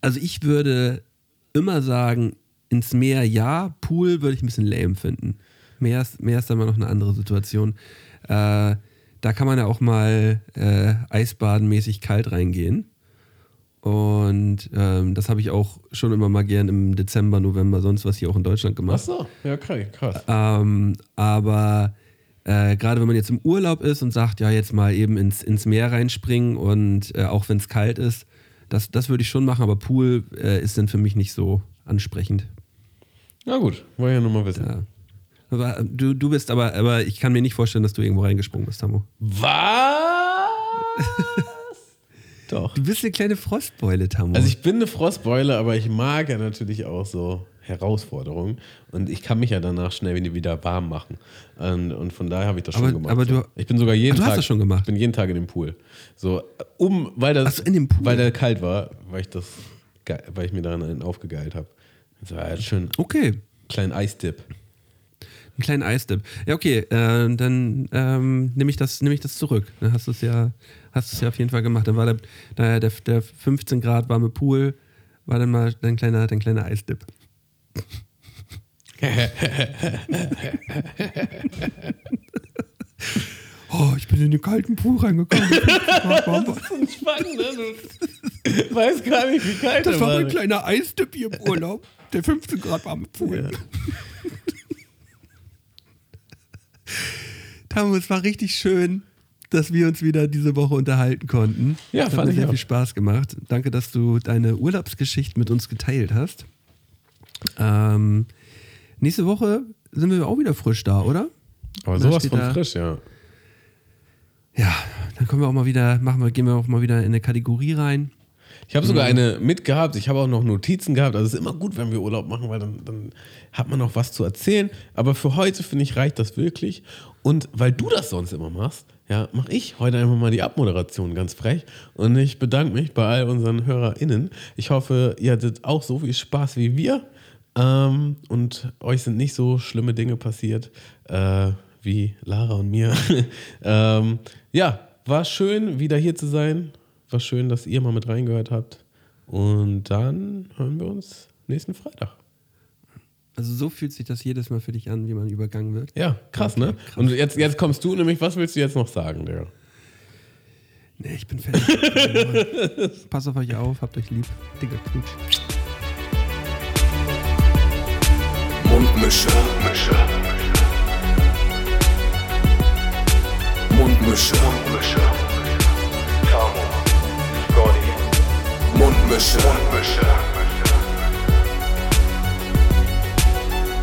Also ich würde immer sagen, ins Meer ja, Pool würde ich ein bisschen lame finden. Meer ist, Meer ist dann mal noch eine andere Situation. Äh, da kann man ja auch mal äh, eisbadenmäßig kalt reingehen. Und ähm, das habe ich auch schon immer mal gern im Dezember, November, sonst was hier auch in Deutschland gemacht. so, ja, krass. krass. Ähm, aber äh, gerade wenn man jetzt im Urlaub ist und sagt, ja, jetzt mal eben ins, ins Meer reinspringen und äh, auch wenn es kalt ist, das, das würde ich schon machen, aber Pool äh, ist dann für mich nicht so ansprechend. Na gut, wollen ja nur mal wissen. Ja. Aber äh, du, du bist aber, aber ich kann mir nicht vorstellen, dass du irgendwo reingesprungen bist, Tamo. Was? Doch. Du bist eine kleine Frostbeule, Tamo. Also ich bin eine Frostbeule, aber ich mag ja natürlich auch so Herausforderungen. Und ich kann mich ja danach schnell wieder warm machen. Und, und von daher habe ich das schon Aber- gemacht. aber du- ich bin sogar jeden du hast Tag. das schon gemacht? Ich bin jeden Tag in dem Pool. So, um, weil das, so, in dem Pool? weil der kalt war, weil ich das, weil ich mir daran einen aufgegeilt habe. So, ja, schön okay. kleinen Eisdip. Einen kleinen Eisdip. Ja, okay, äh, dann ähm, nehme ich, das- nehm ich das zurück. Dann hast du es ja, hast du es ja auf jeden Fall gemacht. Dann war der, der, der, der 15 Grad warme Pool, war dann mal ein kleiner, ein kleiner Eisdip. oh, ich bin in den kalten Pool reingekommen. Spannend, ne? Du weißt gar nicht, wie kalt Das war war. mein kleiner Eisdip hier im Urlaub. Der 15 Grad warme Pool. Tamu, es war richtig schön, dass wir uns wieder diese Woche unterhalten konnten. Ja, Es hat fand mir ich sehr auch. viel Spaß gemacht. Danke, dass du deine Urlaubsgeschichte mit uns geteilt hast. Ähm, nächste Woche sind wir auch wieder frisch da, oder? Aber Da sowas von da- frisch, ja. Ja, dann kommen wir auch mal wieder, machen wir, gehen wir auch mal wieder in eine Kategorie rein. Ich habe sogar eine mitgehabt. Ich habe auch noch Notizen gehabt. Also es ist immer gut, wenn wir Urlaub machen, weil dann, dann hat man noch was zu erzählen. Aber für heute, finde ich, reicht das wirklich. Und weil du das sonst immer machst, ja, mache ich heute einfach mal die Abmoderation ganz frech. Und ich bedanke mich bei all unseren HörerInnen. Ich hoffe, ihr hattet auch so viel Spaß wie wir. Ähm, und euch sind nicht so schlimme Dinge passiert äh, wie Lara und mir. ähm, ja, war schön, wieder hier zu sein. War schön, dass ihr mal mit reingehört habt. Und dann hören wir uns nächsten Freitag. Also so fühlt sich das jedes Mal für dich an, wie man übergangen wird. Ja, krass, ne? Und jetzt, jetzt kommst du nämlich, was willst du jetzt noch sagen, Digga? Nee, ich bin fertig. Pass auf euch auf, habt euch lieb. Digga, Knutsch. Mundmische. Mische. Mundmische. Mische. Tamo. Scotty. Mundmische. Mische.